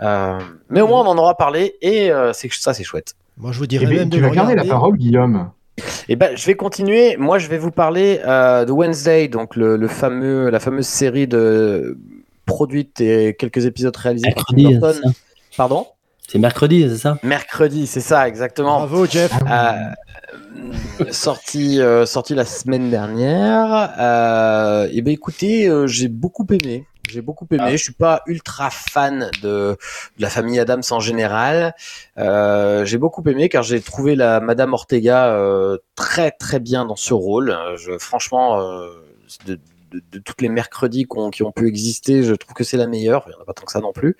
Euh, mais au moins, on en aura parlé et euh, c'est ça, c'est chouette. Moi, je vous Eh dirais ben, même de tu le vas garder la regarder. parole, Guillaume. Et ben, je vais continuer. Moi, je vais vous parler euh, de Wednesday, donc le, le fameux, la fameuse série de produite et quelques épisodes réalisés par Tim Burton. Pardon? C'est mercredi, c'est ça? Mercredi, c'est ça, exactement. Bravo, Jeff. Euh, sorti, euh, sorti la semaine dernière. Euh, et ben écoutez, euh, j'ai beaucoup aimé. J'ai beaucoup aimé. Je suis pas ultra fan de, de la famille Adams en général. Euh, j'ai beaucoup aimé car j'ai trouvé la Madame Ortega euh, très très bien dans ce rôle. Je, franchement, euh, de, de, de toutes les mercredis qu'on- qui ont pu exister, je trouve que c'est la meilleure. Il y en a pas tant que ça non plus.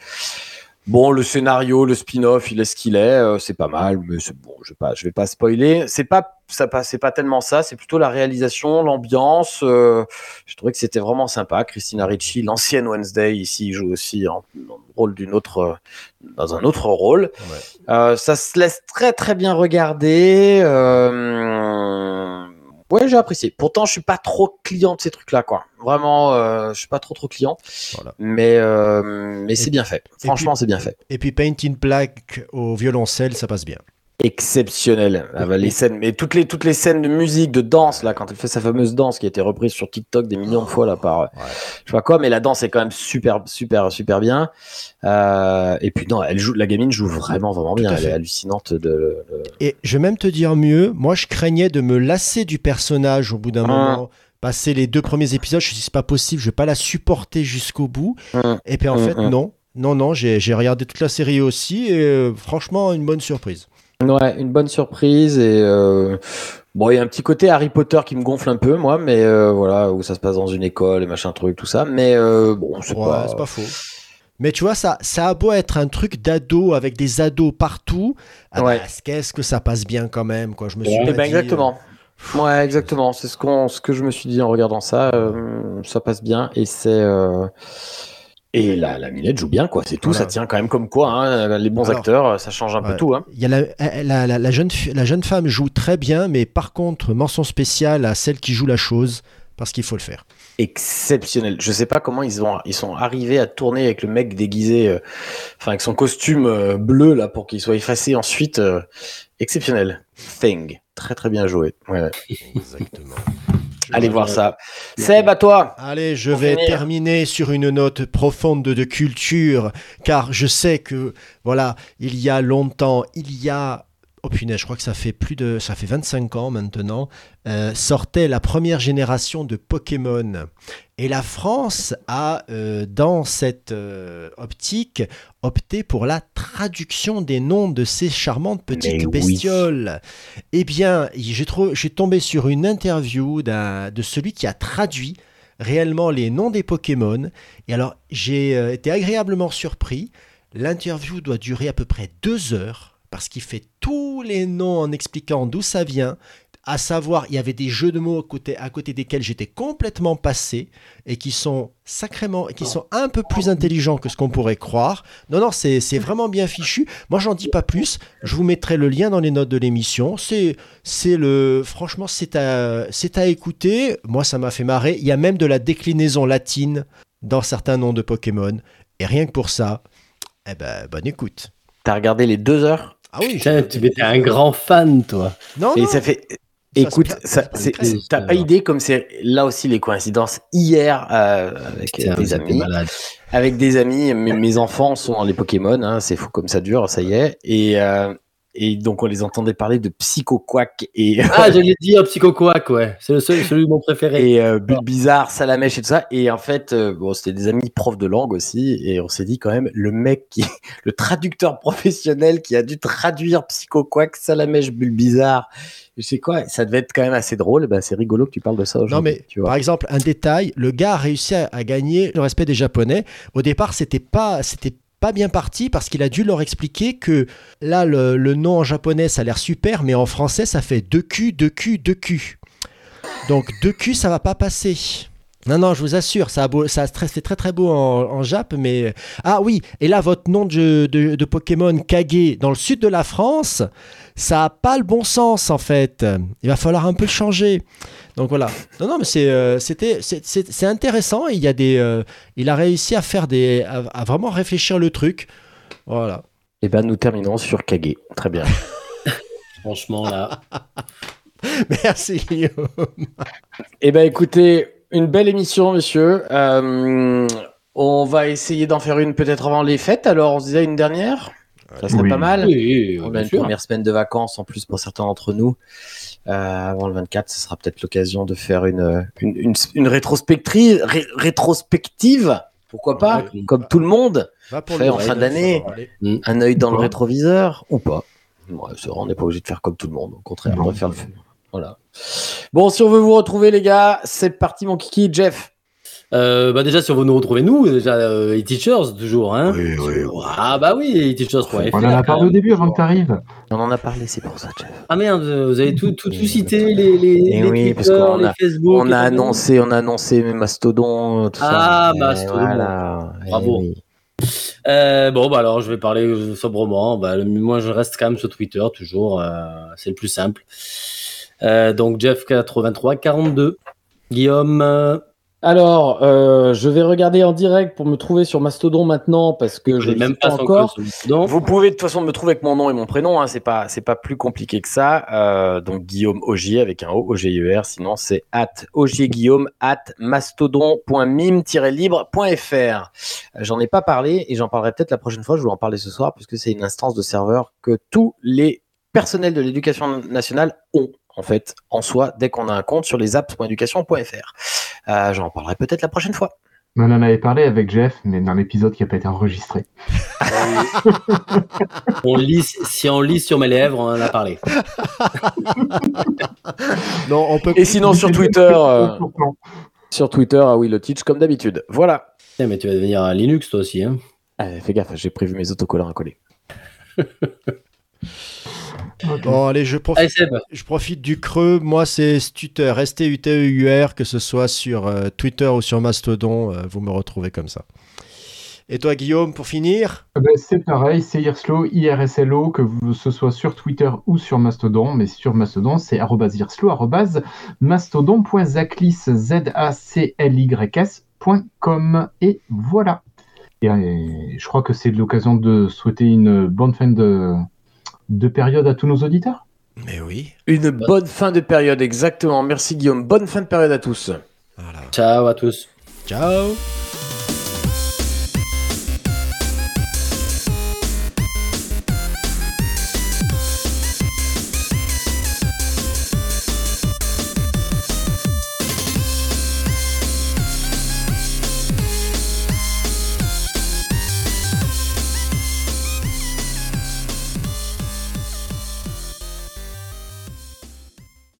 Bon, le scénario, le spin-off, il est ce qu'il est, euh, c'est pas mal, mais c'est bon, je vais pas, je vais pas spoiler. C'est pas, ça c'est pas tellement ça, c'est plutôt la réalisation, l'ambiance. euh, je trouvais que c'était vraiment sympa. Christina Ricci, l'ancienne Wednesday, ici, joue aussi en, rôle d'une autre, euh, dans un autre rôle. Euh, ça se laisse très très bien regarder. Ouais, j'ai apprécié. Pourtant, je suis pas trop client de ces trucs-là, quoi. Vraiment, euh, je suis pas trop trop client. Voilà. Mais euh, mais c'est bien fait. Franchement, c'est bien fait. Et puis Paint in Black au violoncelle, ça passe bien. Exceptionnel. Ah bah, les scènes, mais toutes les toutes les scènes de musique, de danse là, quand elle fait sa fameuse danse qui a été reprise sur TikTok des millions de fois là par, euh, je sais pas quoi, mais la danse est quand même super super super bien. Euh, et puis non, elle joue, la gamine joue vraiment vraiment bien. Elle est hallucinante de. de- Et je vais même te dire mieux, moi je craignais de me lasser du personnage au bout d'un Ah. moment. Passer les deux premiers épisodes, je me suis dit c'est pas possible, je vais pas la supporter jusqu'au bout. Hum, Et puis en hum, fait, non. Non, non, j'ai j'ai regardé toute la série aussi et euh, franchement, une bonne surprise. Ouais, une bonne surprise et euh, bon, il y a un petit côté Harry Potter qui me gonfle un peu moi, mais euh, voilà où ça se passe dans une école et machin truc tout ça, mais euh, bon, c'est Ouais, pas. pas faux. Mais tu vois, ça, ça a beau être un truc d'ado avec des ados partout, ah Ouais. bah, qu'est-ce que ça passe bien quand même, quoi? Je me suis pas ben dit, exactement. Ouais, exactement. C'est ce qu'on, ce que je me suis dit en regardant ça. ça passe bien et c'est. Euh, Et la, la Minette joue bien, quoi. C'est tout. Voilà. Ça tient quand même comme quoi. hein, Les bons Alors, acteurs, ça change un peu tout. Hein. Il y a la, la, la- la jeune, la jeune femme joue très bien, mais par contre, mention spéciale à celle qui joue la chose, parce qu'il faut le faire. Exceptionnel. Je sais pas comment ils ont, ils sont arrivés à tourner avec le mec déguisé, euh, enfin avec son costume euh, bleu là pour qu'il soit effacé ensuite. euh, exceptionnel. Thing. Très très bien joué. Ouais, ouais. Exactement. <laughs> Allez voir ça. Seb, à toi. Allez, je vais finir. terminer sur une note profonde de culture, car je sais que, voilà, il y a longtemps, il y a, oh punaise, je crois que ça fait plus de, ça fait 25 ans maintenant, euh, sortait la première génération de Pokémon. Et la France a, euh, dans cette euh, optique, opté pour la traduction des noms de ces charmantes petites Mais oui. bestioles. Eh bien, j'ai tombé sur une interview de celui qui a traduit réellement les noms des Pokémon. Et alors, j'ai été agréablement surpris. L'interview doit durer à peu près deux heures parce qu'il fait tous les noms en expliquant d'où ça vient. À savoir, il y avait des jeux de mots à côté, desquels j'étais complètement passé et qui sont sacrément, qui sont un peu plus intelligents que ce qu'on pourrait croire. Non, non, c'est c'est vraiment bien fichu. Moi, j'en dis pas plus. Je vous mettrai le lien dans les notes de l'émission. C'est c'est le, franchement, c'est à, c'est à écouter. Moi, ça m'a fait marrer. Il y a même de la déclinaison latine dans certains noms de Pokémon. Et rien que pour ça, eh ben, bonne écoute. T'as regardé les deux heures Ah oui, Putain, tu es un grand fan, toi. non, et non. ça fait. Ça Écoute, t'as pas idée comme c'est là aussi les coïncidences. Hier, euh, avec Putain, des amis, avec des amis, mes, mes enfants sont dans les Pokémon, hein, c'est fou comme ça dure, ça y est. Et, euh, et donc on les entendait parler de Psycho Quack et, Ah, <laughs> j'allais dire Psycho Quack, ouais. C'est le seul, celui de mon préféré. et euh, Bulbizarre, Salamèche et tout ça. Et en fait, euh, bon, c'était des amis profs de langue aussi. Et on s'est dit quand même, le mec qui, <laughs> le traducteur professionnel qui a dû traduire Psycho Quack, Salamèche, Bulbizarre. Je sais quoi, ça devait être quand même assez drôle. Ben, c'est rigolo que tu parles de ça Non, aujourd'hui. mais tu vois. par exemple, un détail, le gars a réussi à, à gagner le respect des Japonais. Au départ, c'était pas, c'était pas bien parti parce qu'il a dû leur expliquer que là, le, nom en japonais, ça a l'air super, mais en français, ça fait deux Q, deux Q, deux Q. Donc, deux Q, ça va pas passer. Non, non, je vous assure, ça, ça c'est très très beau en, en Jap, mais... Ah oui, et là, votre nom de, de, de Pokémon Kage dans le sud de la France, ça a pas le bon sens, en fait. Il va falloir un peu le changer. Donc voilà. Non, non, mais c'est euh, c'était c'est- c'est c'est intéressant. Il y a des, euh, il a réussi à faire des, à, à vraiment réfléchir le truc. Voilà. Et ben, nous terminons sur Kage. Très bien. <laughs> Franchement, là. <laughs> Merci. Guillaume. Eh ben, écoutez, une belle émission, monsieur. Euh, on va essayer d'en faire une peut-être avant les fêtes. Alors, on se disait une dernière? Ça serait Oui. pas mal. Oui, On a une sûr. première semaine de vacances en plus pour certains d'entre nous. Euh, avant le 24, ce sera peut-être l'occasion de faire une, une, une, une rétrospective, ré- rétrospective. Pourquoi pas Ouais, Comme tout le monde, Fait en fin d'année. Allez. un œil dans le Pourquoi rétroviseur ou pas. Ouais, c'est vrai, on n'est pas obligé de faire comme tout le monde. Au contraire, on va faire le feu. Voilà. Bon, si on veut vous retrouver, les gars, c'est parti, mon kiki, Jeff. Euh, bah déjà, si on veut nous retrouver, nous, déjà, euh, e-teachers, toujours, hein. Oui, oui, oui. Ah bah oui, e-teachers.fr. On en a parlé au début avant que tu arrives. On en a parlé, c'est pour ça, Jeff. Ah merde, vous avez tout, tout, tout cité, les, les, les oui, parce Twitter, qu'on les a- Facebook. On a annoncé, on a annoncé Mastodon, tout Ah, ça. Et Mastodon. Voilà. Bravo. oui. Euh, bon, bah alors, je vais parler euh, sobrement. Bah, le- moi, je reste quand même sur Twitter, toujours. euh, c'est le plus simple. Euh, donc, Jeff8342. Guillaume, euh, Alors, euh, je vais regarder en direct pour me trouver sur Mastodon maintenant parce que je ne même sais pas encore. Vous pouvez de toute façon me trouver avec mon nom et mon prénom, hein, c'est pas c'est pas plus compliqué que ça. Euh, donc Guillaume Ogier avec un O O G I E R. Sinon c'est at ogierguillaume at mastodon.mime-libre.fr. Euh, J'en ai pas parlé et j'en parlerai peut-être la prochaine fois. Je vais en parler ce soir puisque c'est une instance de serveur que tous les personnels de l'éducation nationale ont en fait en soi dès qu'on a un compte sur les apps.education.fr. Euh, J'en parlerai peut-être la prochaine fois. On en avait parlé avec Jeff, mais dans l'épisode qui n'a pas été enregistré. <laughs> On lit, si on lit sur mes lèvres, on en a parlé. <laughs> Non, on peut. Et sinon sur Twitter, euh, sur Twitter, ah oui, le teach comme d'habitude. Voilà. Tiens, mais tu vas devenir un Linux toi aussi. Hein. Allez, fais gaffe, j'ai prévu mes autocollants à coller. <laughs> Bon, allez, je profite. Allez Seb, Je profite du creux. Moi, c'est Stutter, S-T-U-T-E-U-R, que ce soit sur euh, Twitter ou sur Mastodon, euh, vous me retrouvez comme ça. Et toi, Guillaume, pour finir? Eh ben, c'est pareil, c'est Irslo, IRSLO, que vous, ce soit sur Twitter ou sur Mastodon, mais sur Mastodon, c'est Irslo, mastodon.zaclis, Z-A-C-L-Y-S.com, et voilà. Et, euh, je crois que c'est l'occasion de souhaiter une bonne fin de, de période à tous nos auditeurs. Mais oui. Une bonne fin de période, exactement. Merci Guillaume. Bonne fin de période à tous. Voilà. ciao à tous. Ciao